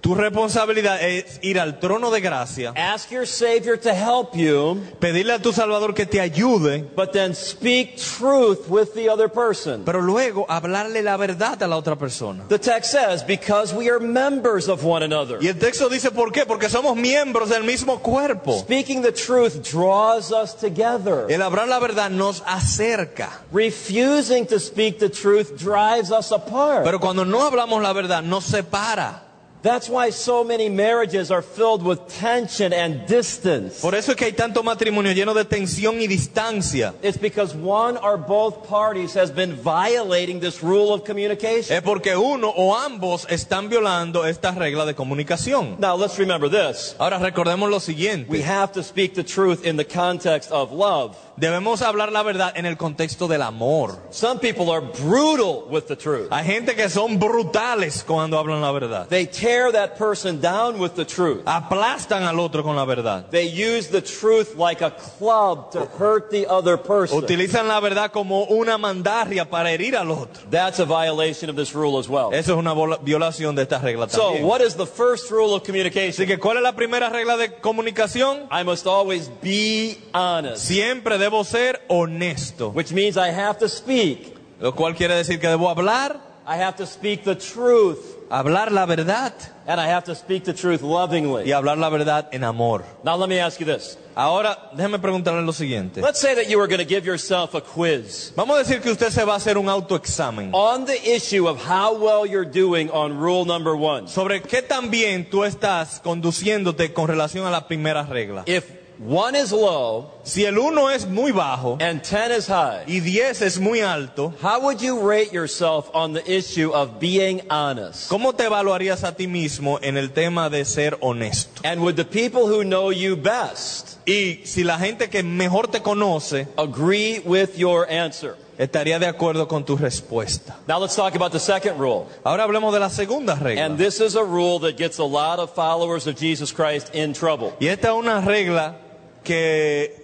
tu responsabilidad es ir al trono de gracia, ask your Savior to help you, pedirle a tu Salvador que te ayude, but then speak truth with the other person. pero luego hablarle la verdad a la otra persona. The text says, because we are members of one another. Y el texto dice, ¿por qué? Porque somos miembros del mismo cuerpo. Speaking the truth draws us together. El hablar la verdad nos acerca. Refusing to speak the truth drives us apart. Pero cuando no hablamos la verdad, nos separa. That's why so many marriages are filled with tension and distance. Por eso es que hay tanto matrimonio lleno de tensión y distancia. It's because one or both parties has been violating this rule of communication. Es porque uno o ambos están violando esta regla de comunicación. Now let's remember this. Ahora recordemos lo siguiente. We have to speak the truth in the context of love. Debemos hablar la verdad en el contexto del amor. Some people are brutal with the truth. Hay gente que son brutales cuando hablan la verdad. They tear that person down with the truth. Aplastan al otro con la verdad. They use the truth like a club to hurt the other person. Utilizan la verdad como una mandarria para herir al otro. That's a violation of this rule as well. Eso es una violación de esta regla So, también. what is the first rule of Así communication? que, ¿cuál es la primera regla de comunicación? I must always be honest, Siempre debo ser honesto. which means I have to speak. Lo cual quiere decir que debo hablar I have to speak the truth. hablar la verdad and I have to speak the truth lovingly. y hablar la verdad en amor. Now let me ask you this. Ahora, déjeme preguntarle lo siguiente. Let's say that you were going to give yourself a quiz Vamos a decir que usted se va a hacer un autoexamen on the issue of how well you're doing on rule number one. sobre qué tan bien tú estás conduciéndote con relación a la primera regla. If one is low Si el 1 es muy bajo and 10 is high, y 10 es muy alto, how would you rate yourself on the issue of being honest? ¿cómo te evaluarías a ti mismo en el tema de ser honesto? And would the people who know you best Y si la gente que mejor te conoce agree with your answer? estaría de acuerdo con tu respuesta. Now let's talk about the second rule. Ahora hablemos de la segunda regla. And this is a rule that gets a lot of followers of Jesus Christ in trouble. Y esta es una regla que,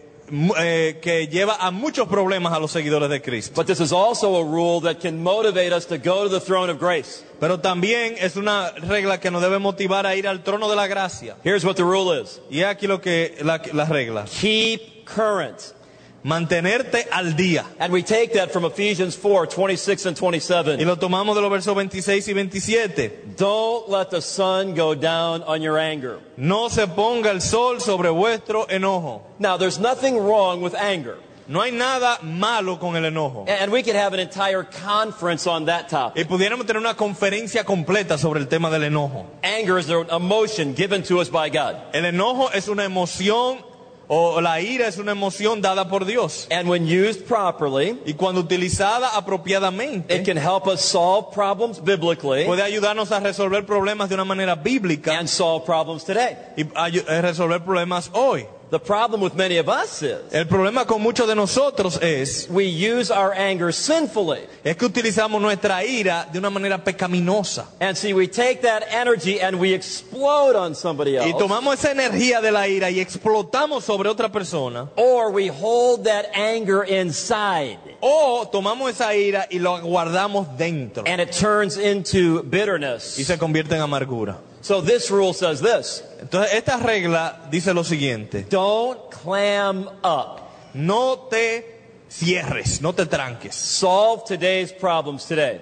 eh, que lleva a muchos problemas a los seguidores de Cristo. But this is also a rule that can motivate us to go to the throne of grace. Pero también es una regla que nos debe motivar a ir al trono de la gracia. Here's what the rule is Y aquí lo que la, la regla. keep current. Mantenerte al día. And we take that from Ephesians 4 26 and Y 27. lo tomamos de los versos 26 y 27. Don't let the sun go down on your anger. No se ponga el sol sobre vuestro enojo. Now, there's nothing wrong with anger. No hay nada malo con el enojo. And we could have an entire conference on that topic. Y pudiéramos tener una conferencia completa sobre el tema del enojo. Anger is an emotion given to us by God. El enojo es una emoción o la ira es una emoción dada por Dios. And when used properly, Y cuando utilizada apropiadamente, it can help us solve problems biblically puede ayudarnos a resolver problemas de una manera bíblica and solve problems today. y eh, resolver problemas hoy. The problem with many of us is El problema con muchos de nosotros es, we use our anger sinfully. es que utilizamos nuestra ira de una manera pecaminosa. And see, we take that energy and we explode on somebody Y tomamos esa energía de la ira y explotamos sobre otra persona. Or we hold that anger inside. O tomamos esa ira y lo guardamos dentro. And it turns into Y bitterness. se convierte en amargura. So this rule says this Entonces, esta regla dice lo siguiente. don't clam up. No te cierres, no te tranques. Solve today's problems today.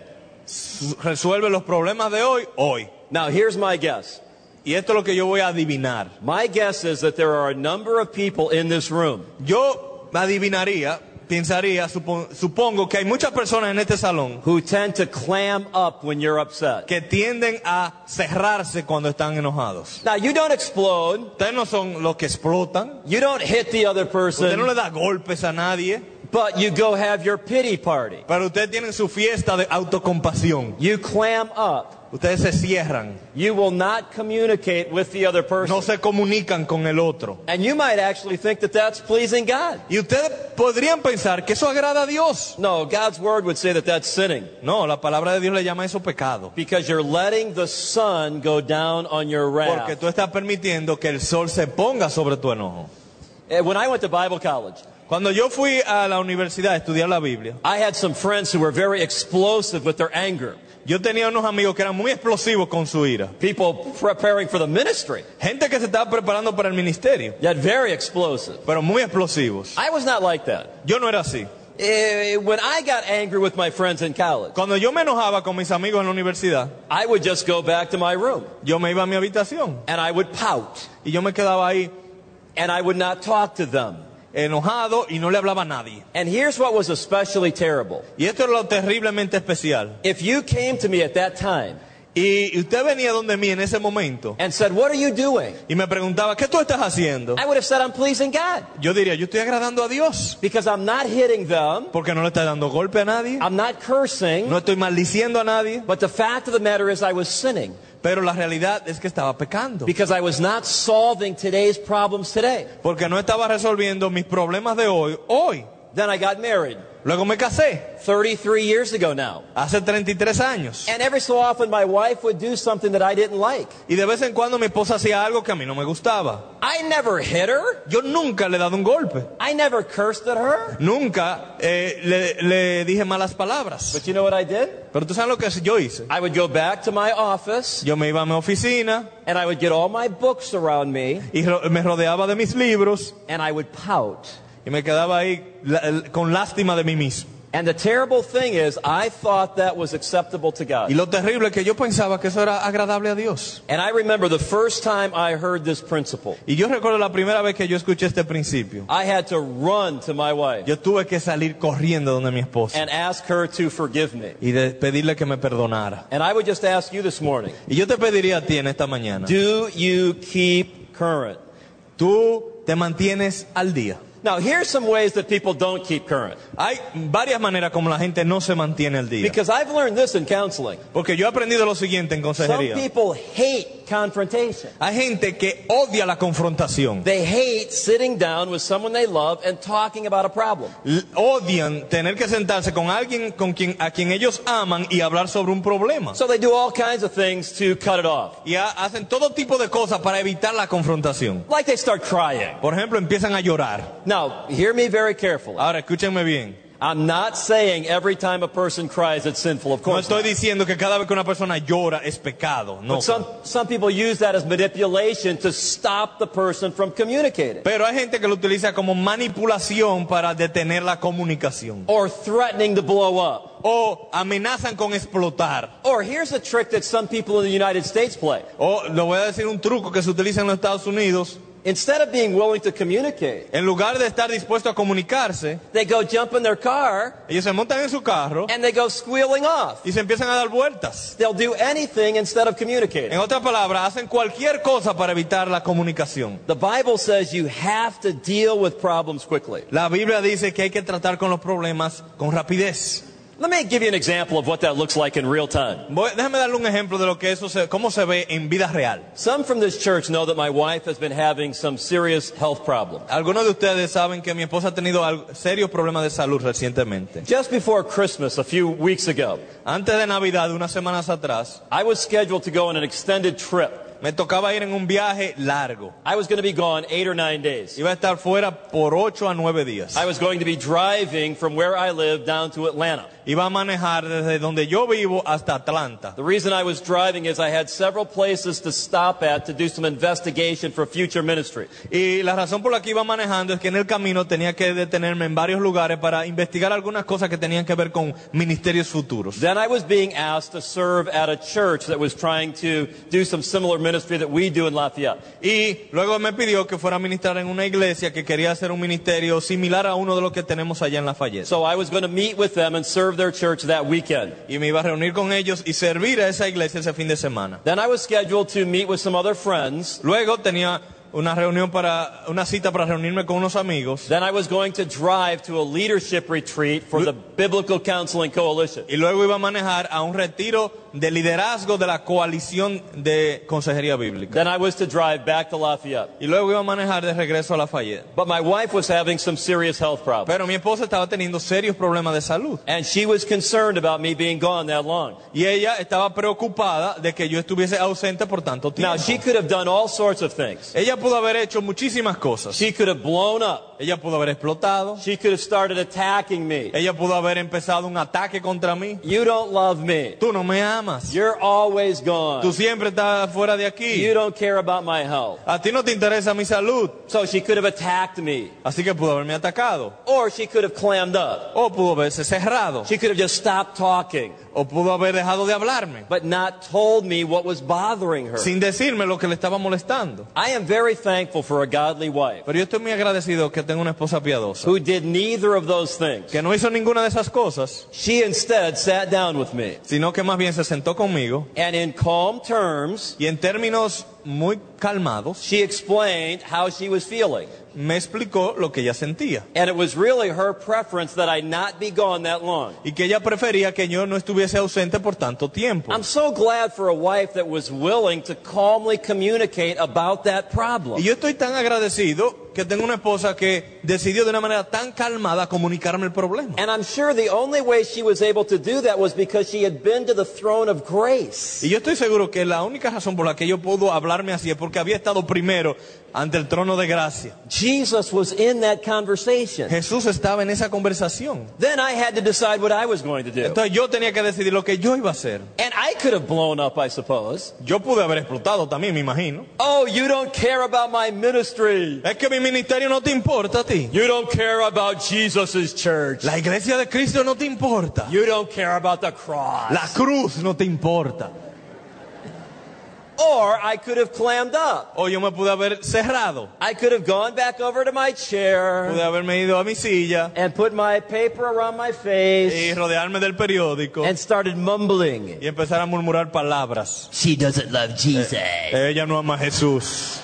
Resuelve los problemas de hoy, hoy. Now, here's my guess. Y esto es lo que yo voy a adivinar. My guess is that there are a number of people in this room Yo adivinaría, pensaría, supo- supongo que hay muchas personas en este salón who tend to clam up when you're upset. que tienden a cerrarse cuando están enojados. Now, you don't explode. Ustedes no son los que explotan. You don't hit the other Usted no le person, da golpes a nadie. But you go have your pity party. Pero ustedes tienen su fiesta de autocompasión. You clam up. Ustedes se cierran. You will not communicate with the other person. No se comunican con el otro. And you might actually think that that's pleasing God. Y ustedes podrían pensar que eso agrada a Dios. No, God's word would say that that's sinning No, la palabra de Dios le llama eso pecado. because you're letting the sun go down on your wrath. Porque tú estás permitiendo que el sol se ponga sobre tu enojo. Eh, When I went to Bible college, Cuando yo fui a la universidad a estudiar la Biblia, I had some friends who were very explosive with their anger. yo tenía unos amigos que eran muy explosivos con su ira. People preparing for the ministry, Gente que se estaba preparando para el ministerio, yet very explosive. pero muy explosivos. I was not like that. Yo no era así. Eh, When I got angry with my friends in college, Cuando yo me enojaba con mis amigos en la universidad, I would just go back to my room yo me iba a mi habitación and I would pout y yo me quedaba ahí and I would not talk to them. Enojado y no le hablaba a nadie. And here's what was especially terrible. Y esto es lo terriblemente especial. If you came to me at that time Y usted venía donde mí en ese momento and said, What are you doing? y me preguntaba, ¿qué tú estás haciendo? I would have said, I'm pleasing God Yo diría, yo estoy agradando a Dios. because I'm not hitting them, Porque no le estoy dando golpe a nadie. I'm not cursing, No estoy maldiciendo a nadie. but the fact of the matter is I was sinning Pero la realidad es que estaba pecando. because I was not solving today's problems today. Porque no estaba resolviendo mis problemas de hoy, hoy. Then I got married Luego me casé, 33 years ago now. hace 33 años. And every so often my wife would do something that I didn't like. Y de vez en cuando mi esposa hacía algo que a mí no me gustaba. I never hit her. Yo nunca le he dado un golpe. I never cursed at her. Nunca eh, le, le dije malas palabras. But you know what I did? Pero tú sabes lo que yo hice. I would go back to my office Yo me iba a mi oficina and I would get all my books around me y me rodeaba de mis libros and I would pout. Y me quedaba ahí con lástima de mí mismo. And the terrible thing is, I thought that was acceptable to God. Y lo terrible es que yo pensaba que eso era agradable a Dios. And I remember the first time I heard this principle, Y yo recuerdo la primera vez que yo escuché este principio. I had to run to my wife Yo tuve que salir corriendo donde mi esposa and ask her to forgive me. y de pedirle que me perdonara. And I would just ask you this morning, Y yo te pediría a ti en esta mañana, do you keep current? tú te mantienes al día. Now, here's some ways that people don't keep current. Hay varias maneras como la gente no se mantiene al día. Because I've learned this in counseling. Porque yo he aprendido lo siguiente en consejería. Some people hate confrontation. Hay gente que odia la confrontación. They hate sitting down with someone they love and talking about a problem. Odian tener que sentarse con alguien con quien, a quien ellos aman y hablar sobre un problema. So they do all kinds of things to cut it off. Y hacen todo tipo de cosas para evitar la confrontación. Like they start crying. Por ejemplo, empiezan a llorar. Now, hear me very carefully. Ahora, escúchenme bien. I'm not saying every time a person cries it's sinful, of course. No estoy diciendo que cada vez que una persona llora es pecado. No. But some, some people use that as manipulation to stop the person from communicating Pero hay gente que lo utiliza como manipulación para detener la comunicación. or threatening to blow up. O amenazan con explotar. Or here's a trick that some people in the United States play. O le voy a decir un truco que se utiliza en los Estados Unidos. Instead of being willing to communicate, En lugar de estar dispuesto a comunicarse, they go jump in their car ellos se montan en su carro and they go squealing off. y se empiezan a dar vueltas. They'll do anything instead of communicating. En otras palabras, hacen cualquier cosa para evitar la comunicación. The Bible says you have to deal with problems quickly. La Biblia dice que hay que tratar con los problemas con rapidez. Let me give you an example of what that looks like in real time. Voy- déjame darle un ejemplo de lo que eso se, cómo se ve en vida real. Some from this church know that my wife has been having some serious health problems. Algunos de ustedes saben que mi esposa ha tenido al- serios problemas de salud recientemente. Just before Christmas, a few weeks ago, Antes de Navidad, unas semanas atrás, I was scheduled to go on an extended trip. Me tocaba ir en un viaje largo. I was going to be gone eight or nine days. Iba a estar fuera por 8 a 9 días. I was going to be driving from where I live down to Atlanta. Iba a manejar desde donde yo vivo hasta Atlanta. The reason I was driving is I had several places to stop at to do some investigation for future ministry. Y la razón por la que iba manejando es que en el camino tenía que detenerme en varios lugares para investigar algunas cosas que tenían que ver con ministerios futuros. Then I was being asked to serve at a church that was trying to do some similar ministry that we do in Lafayette. Y luego me pidió que fuera a ministrar en una iglesia que quería hacer un ministerio similar a uno de los que tenemos allá en Lafayette. So I was going to meet with them and serve their church that weekend. Y me iba a reunir con ellos y servir a esa iglesia ese fin de semana. Then I was scheduled to meet with some other friends. Luego tenía una reunión para, una cita para reunirme con unos amigos. Then I was going to drive to a leadership retreat for the Biblical Counseling Coalition. Y luego iba a manejar a un retiro de liderazgo de la coalición de consejería bíblica. Then I was to drive back to Lafayette. Y luego iba a manejar de regreso a Lafayette. But my wife was having some serious health problems. Pero mi esposa estaba teniendo serios problemas de salud. And she was concerned about me being gone that long. Y ella estaba preocupada de que yo estuviese ausente por tanto tiempo. Now, she could have done all sorts of things. Ella pudo haber hecho muchísimas cosas. She could have blown up. Ella pudo haber explotado. She could have started attacking me. Ella pudo haber empezado un ataque contra mí. You don't love me. Tú no me amas. You're always Tú gone. siempre estás fuera de aquí. You don't care about my health. A ti no te interesa mi salud. So she could have attacked me. Así que pudo haberme atacado. Or she could have clammed up. O pudo haberse cerrado. She could have just stopped talking, O pudo haber dejado de hablarme. but not told me what was bothering her. Sin decirme lo que le estaba molestando. I am very thankful for a godly wife Pero yo estoy muy agradecido que tengo una esposa piadosa. who did neither of those things. Que no hizo ninguna de esas cosas. She instead sat down with me Sino que más bien se sentó conmigo. and in calm terms, Y en términos muy calmados. she explained how she was feeling. Me explicó lo que ella sentía. And it was really her preference that I not be gone that long. Y que ella prefería que yo no estuviese ausente por tanto tiempo. I'm so glad for a wife that was willing to calmly communicate about that problem. Y yo estoy tan agradecido que tengo una esposa que decidió de una manera tan calmada comunicarme el problema. And I'm sure the only way she was able to do that was because she had been to the throne of grace. Y yo estoy seguro que la única razón por la que yo puedo hablar hablarme así es porque había estado primero ante el trono de gracia. Jesus was in that conversation. Jesús estaba en esa conversación. Then I had to decide what I was going to do. Entonces yo tenía que decidir lo que yo iba a hacer. And I could have blown up, I suppose. Yo pude haber explotado también, me imagino. Oh, you don't care about my ministry. Es que mi ministerio no te importa a ti. You don't care about Jesus' church. La iglesia de Cristo no te importa. You don't care about the cross. La cruz no te importa. Or I could have clammed up. O yo me pude haber cerrado. I could have gone back over to my chair. Pude haberme ido a mi silla and put my paper around my face. y rodearme del periódico and started mumbling. y empezar a murmurar palabras. She doesn't love Jesus. Eh, ella no ama a Jesús.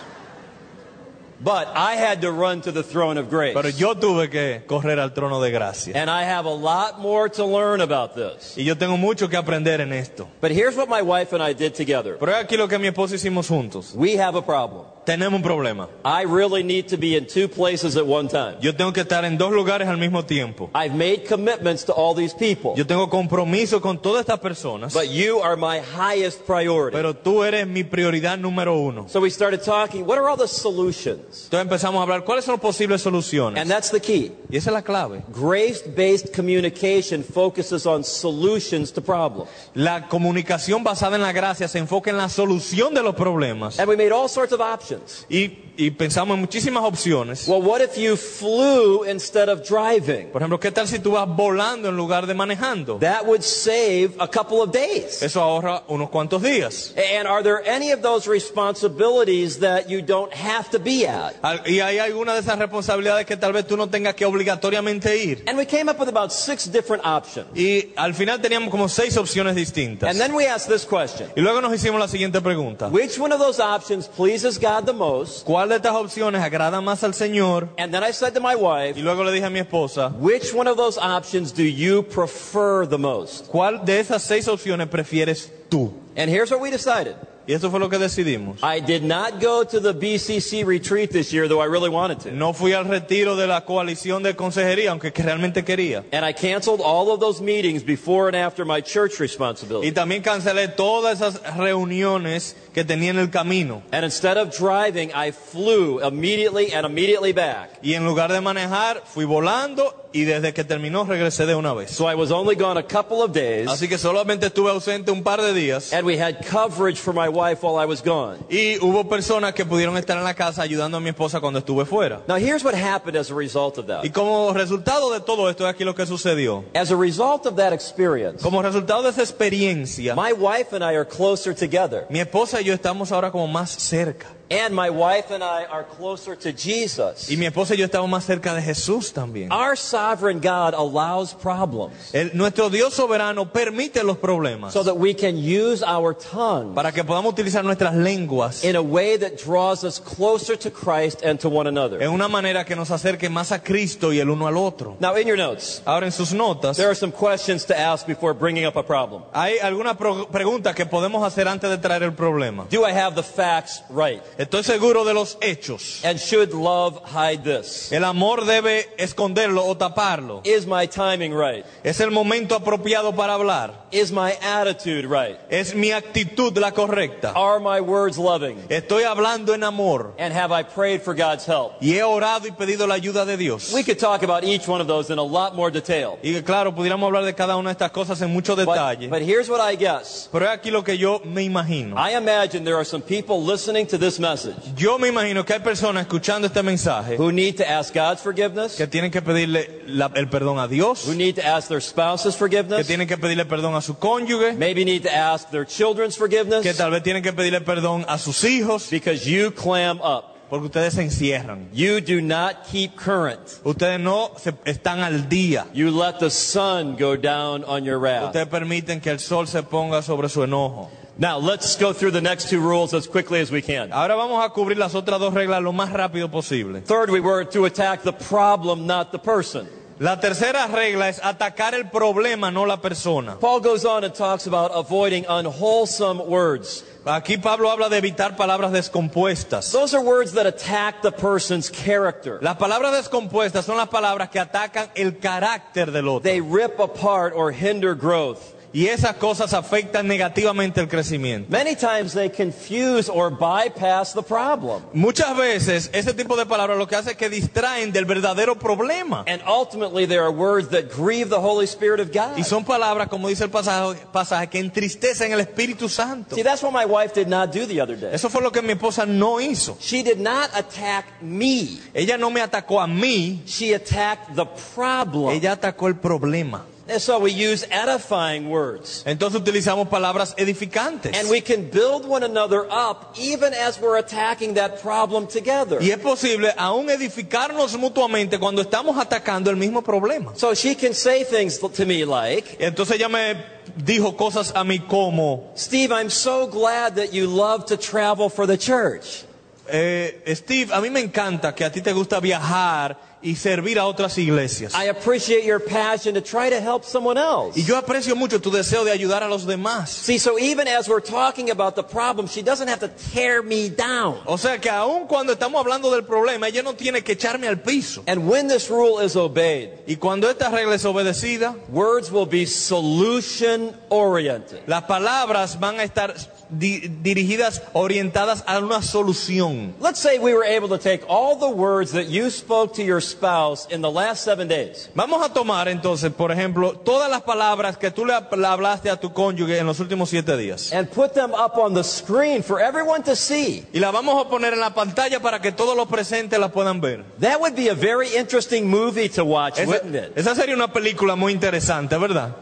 But I had to run to the throne of grace. Pero yo tuve que correr al trono de gracia. And I have a lot more to learn about this. Y yo tengo mucho que aprender en esto. But here's what my wife and I did together. Pero aquí lo que mi esposa hicimos juntos. We have a problem. Tenemos un problema. I really need to be in two places at one time. Yo tengo que estar en dos lugares al mismo tiempo. I've made commitments to all these people. Yo tengo compromiso con todas estas personas. But you are my highest priority. Pero tú eres mi prioridad número uno. So we started talking, what are all the solutions? Entonces empezamos a hablar cuáles son las posibles soluciones. And that's the key. Y esa es la clave. Grace-based communication focuses on solutions to problems. La comunicación basada en la gracia se enfoca en la solución de los problemas. And we made all sorts of options. Y, y pensamos en muchísimas opciones. Well, what if you flew instead of driving? Por ejemplo, ¿qué tal si tú vas volando en lugar de manejando? That would save a couple of days. Eso ahorra unos cuantos días. And are there any of those responsibilities that you don't have to be at? Al- Y hay alguna de esas responsabilidades que tal vez tú no tengas que obligatoriamente ir. And we came up with about six different options. Y al final teníamos como seis opciones distintas. And then we asked this question. Y luego nos hicimos la siguiente pregunta. Which one of those options pleases God the most? ¿Cuál de estas opciones agrada más al Señor? And then I said to my wife, Y luego le dije a mi esposa, which one of those options do you prefer the most? ¿cuál de esas seis opciones prefieres tú? And here's what we decided. Y eso fue lo que decidimos. I did not go to the BCC retreat this year, though I really wanted to. No fui al retiro de la coalición de consejería, aunque que realmente quería. And I canceled all of those meetings before and after my church responsibility. Y también cancelé todas esas reuniones que tenía en el camino. And instead of driving, I flew immediately and immediately back. Y en lugar de manejar, fui volando y desde que terminó regresé de una vez. So I was only gone a couple of days, Así que solamente estuve ausente un par de días. and we had coverage for my wife while I was gone. Y hubo personas que pudieron estar en la casa ayudando a mi esposa cuando estuve fuera. Now, here's what happened as a result of that. Y como resultado de todo esto, es aquí lo que sucedió. As a result of that experience, Como resultado de esa experiencia, my wife and I are closer together. mi esposa yo estamos ahora como más cerca. And my wife and I are closer to Jesus. Y mi esposa y yo estamos más cerca de Jesús también. Our sovereign God allows problems El- nuestro Dios soberano permite los problemas so that we can use our tongue para que podamos utilizar nuestras lenguas in a way that draws us closer to Christ and to one another. en una manera que nos acerque más a Cristo y el uno al otro. Now, in your notes, Ahora en sus notas there are some questions to ask before bringing up a problem. hay alguna pro- pregunta que podemos hacer antes de traer el problema. Do I have the facts right? Estoy seguro de los hechos. And should love hide this? El amor debe esconderlo o taparlo. Is my timing right? Es el momento apropiado para hablar. Is my attitude right? Es mi actitud la correcta. Are my words loving? Estoy hablando en amor. And have I prayed for God's help? Y he orado y pedido la ayuda de Dios. We could talk about each one of those in a lot more detail. Y claro, pudiéramos hablar de cada una de estas cosas en mucho But, detalle. but here's what I guess. Pero aquí lo que yo me imagino. I imagine there are some people listening to this message Yo me imagino que hay personas escuchando este mensaje who need to ask God's forgiveness, que tienen que pedirle la- el perdón a Dios, who need to ask their spouse's que forgiveness, tienen que pedirle perdón a su cónyuge, maybe need to ask their children's que forgiveness tal vez tienen que pedirle perdón a sus hijos, because you clam up. porque ustedes se encierran. You do not keep current. Ustedes no se- están al día. You let the sun go down on your wrath. Ustedes permiten que el sol se ponga sobre su enojo. Now, let's go through the next two rules as quickly as we can. Ahora vamos a cubrir las otras dos reglas lo más rápido posible. Third, we were to attack the problem, not the person. La tercera regla es atacar el problema, no la persona. Paul goes on and talks about avoiding unwholesome words. Aquí Pablo habla de evitar palabras descompuestas. Those are words that attack the person's character. Las palabras descompuestas son las palabras que atacan el carácter del otro. They rip apart or hinder growth. Y esas cosas afectan negativamente el crecimiento. Many times they confuse or bypass the problem. Muchas veces ese tipo de palabras lo que hace es que distraen del verdadero problema. And ultimately, there are words that grieve the Holy Spirit of God. Y son palabras, como dice el pasaje, pasaje, que entristecen el Espíritu Santo. See, that's what my wife did not do the other day. Eso fue lo que mi esposa no hizo. She did not attack me. Ella no me atacó a mí, She attacked the problem. ella atacó el problema. And so we use edifying words. Entonces utilizamos palabras edificantes. And we can build one another up even as we're attacking that problem together. Y es posible aún edificarnos mutuamente cuando estamos atacando el mismo problema. So she can say things to me like, Entonces ella me dijo cosas a mí como, Steve, I'm so glad that you love to travel for the church. eh, Steve, a mí me encanta que a ti te gusta viajar y servir a otras iglesias. I appreciate your passion to try to help someone else. Y yo aprecio mucho tu deseo de ayudar a los demás. See, so even as we're talking about the problem, she doesn't have to tear me down. O sea que aún cuando estamos hablando del problema, ella no tiene que echarme al piso. And when this rule is obeyed, Y cuando esta regla es obedecida, words will be solution oriented. las palabras van a estar di- dirigidas, orientadas a una solución. Let's say we were able to take all the words that you spoke to your spouse in the last seven days. Vamos a tomar entonces, por ejemplo, todas las palabras que tú le hablaste a tu cónyuge en los últimos siete días. and put them up on the screen for everyone to see. Y las vamos a poner en la pantalla para que todos los presentes la puedan ver. That would be a very interesting movie to watch, Esa, wouldn't it? esa sería una película muy interesante, ¿verdad?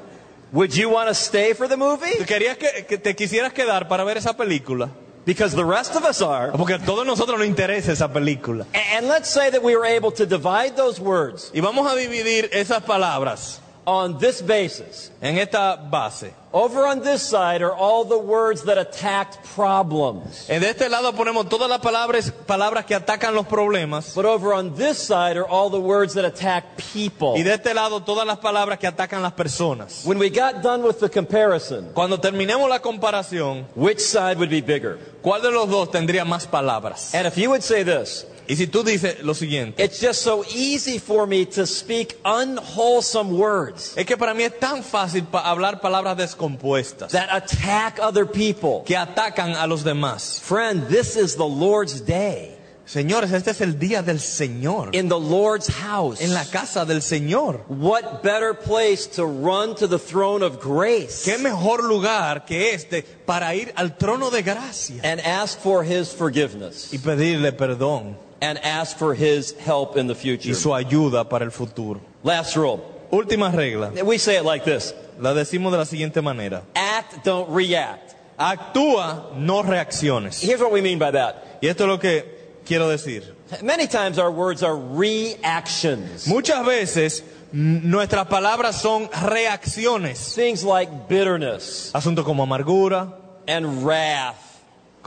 Would you want to stay for the movie? ¿Te, querías que, que te quisieras quedar para ver esa película? Because the rest of us are. Porque a todos nosotros nos interesa esa película. And let's say that we were able to divide those words Y vamos a dividir esas palabras on this basis. en esta base. Over on this side are all the words that attacked problems. En de este lado ponemos todas las palabras, palabras que atacan los problemas. But over on this side are all the words that attack people. Y de este lado todas las palabras que atacan las personas. When we got done with the comparison, Cuando terminemos la comparación, which side would be bigger? ¿cuál de los dos tendría más palabras? And if you would say this, Y si tú dices lo siguiente, it's just so easy for me to speak unwholesome words es que para mí es tan fácil pa- hablar palabras descompuestas that attack other people. que atacan a los demás. Friend, this is the Lord's day Señores, este es el día del Señor. in the Lord's house. En la casa del Señor. What better place to run to the throne of grace ¿Qué mejor lugar que este para ir al trono de gracia and ask for His forgiveness y pedirle perdón and ask for His help in the future. y su ayuda para el futuro? Last rule. Última regla. We say it like this La decimos de la siguiente manera. act, don't react. Actúa, no reacciones. Here's what we mean by that. Y esto es lo que quiero decir. Many times our words are reactions. Muchas veces nuestras palabras son reacciones. Things like bitterness Asuntos como amargura, and wrath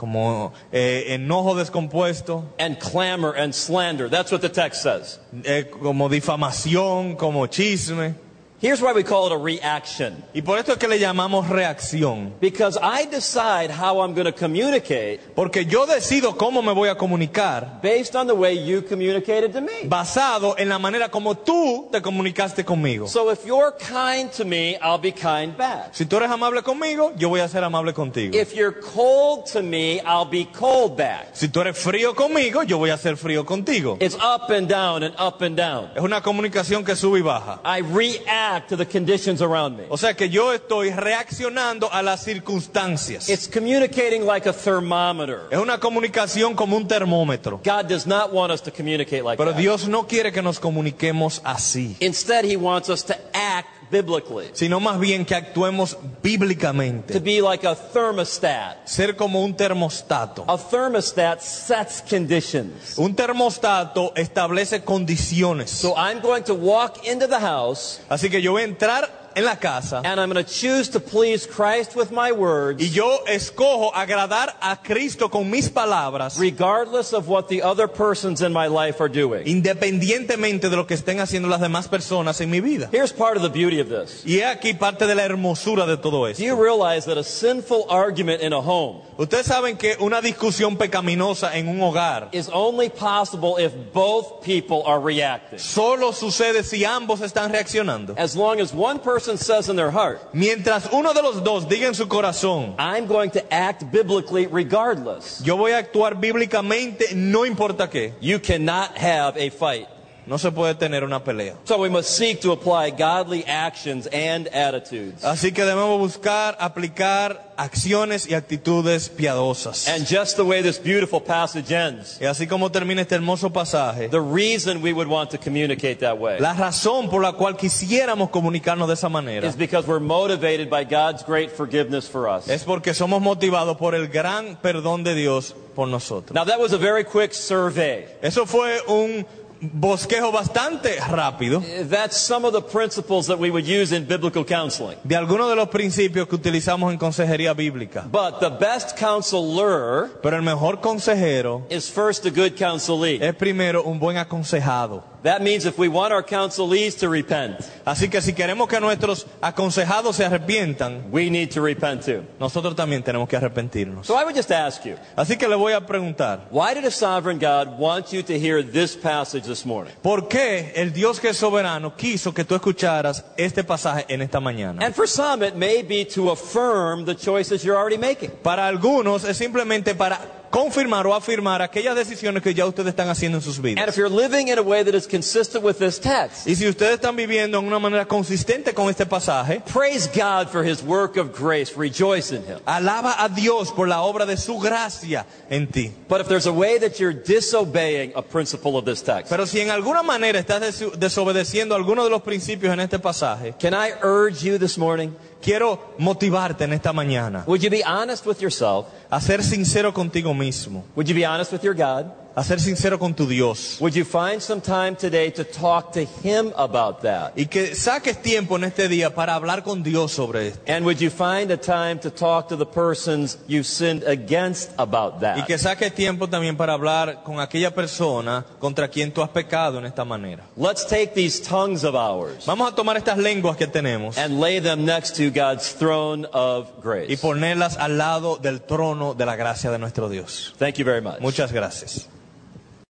como eh, enojo descompuesto, and clamor and slander. That's what the text says. eh, como difamación, como chisme. Here's why we call it a reaction. Y por esto es que le llamamos reacción. Because I decide how I'm going to communicate Porque yo decido cómo me voy a comunicar based on the way you communicated to me. basado en la manera como tú te comunicaste conmigo. So if you're kind to me, I'll be kind back. Si tú eres amable conmigo, yo voy a ser amable contigo. If you're cold to me, I'll be cold back. Si tú eres frío conmigo, yo voy a ser frío contigo. It's up and down and up and down. Es una comunicación que sube y baja. I react to the conditions around me. O sea que yo estoy reaccionando a las circunstancias. It's communicating like a thermometer. Es una comunicación como un termómetro. God does not want us to communicate like that. Pero that. Dios no quiere que nos comuniquemos así, Instead, He wants us to act biblically, sino más bien que actuemos bíblicamente. to be like a thermostat. Ser como un termostato. A thermostat sets conditions. Un termostato establece condiciones. So I'm going to walk into the house Así que yo voy a entrar en la casa and I'm going to choose to please Christ with my words, y yo escojo agradar a Cristo con mis palabras, regardless of what the other persons in my life are doing. independientemente de lo que estén haciendo las demás personas en mi vida. Here's part of the beauty of this. Y aquí parte de la hermosura de todo esto. Do you realize that a sinful argument in a home Ustedes saben que una discusión pecaminosa en un hogar is only possible if both people are reacting? solo sucede si ambos están reaccionando. As long as one person person says in their heart, Mientras uno de los dos diga en su corazón, I'm going to act biblically regardless, yo voy a actuar bíblicamente, no importa qué, you cannot have a fight. No se puede tener una pelea. So we must seek to apply godly actions and attitudes. Así que debemos buscar, aplicar acciones y actitudes piadosas. And just the way this beautiful passage ends, Y así como termina este hermoso pasaje, the reason we would want to communicate that way la razón por la cual quisiéramos comunicarnos de esa manera is because we're motivated by God's great forgiveness for us. es porque somos motivados por el gran perdón de Dios por nosotros. Now that was a very quick survey. Eso fue un bosquejo bastante rápido eh, That's some of the principles that we would use in biblical counseling. de algunos de los principios que utilizamos en consejería bíblica. But the best counselor Pero el mejor consejero is first a good counselee. es primero un buen aconsejado. That means if we want our counselees to repent, Así que si queremos que nuestros aconsejados se arrepientan, we need to repent too. nosotros también tenemos que arrepentirnos. So I would just ask you, Así que le voy a preguntar, why did a sovereign God want you to hear this passage this morning? ¿por qué el Dios que es soberano quiso que tú escucharas este pasaje en esta mañana? And for some, it may be to affirm the choices you're already making. Para algunos es simplemente para confirmar o afirmar aquellas decisiones que ya ustedes están haciendo en sus And vidas. if you're living in a way that is consistent with this text, Y si ustedes están viviendo en una manera consistente con este pasaje, praise God for his work of grace. Rejoice in him. alaba a Dios por la obra de su gracia en ti. But if there's a way that you're disobeying a principle of this text, Pero si en alguna manera estás desobedeciendo alguno de los principios en este pasaje, can I urge you this morning? Quiero motivarte en esta mañana Would you be honest with yourself? a ser sincero contigo mismo, Would you be honest with your God? A ser sincero con tu Dios. Would you find some time today to talk to Him about that? Y que saques tiempo en este día para hablar con Dios sobre esto. And would you find a time to talk to the persons you've sinned against about that? Y que saques tiempo también para hablar con aquella persona contra quien tú has pecado en esta manera. Let's take these tongues of ours Vamos a tomar estas lenguas que tenemos and lay them next to God's throne of grace. y ponerlas al lado del trono de la gracia de nuestro Dios. Thank you very much. Muchas gracias.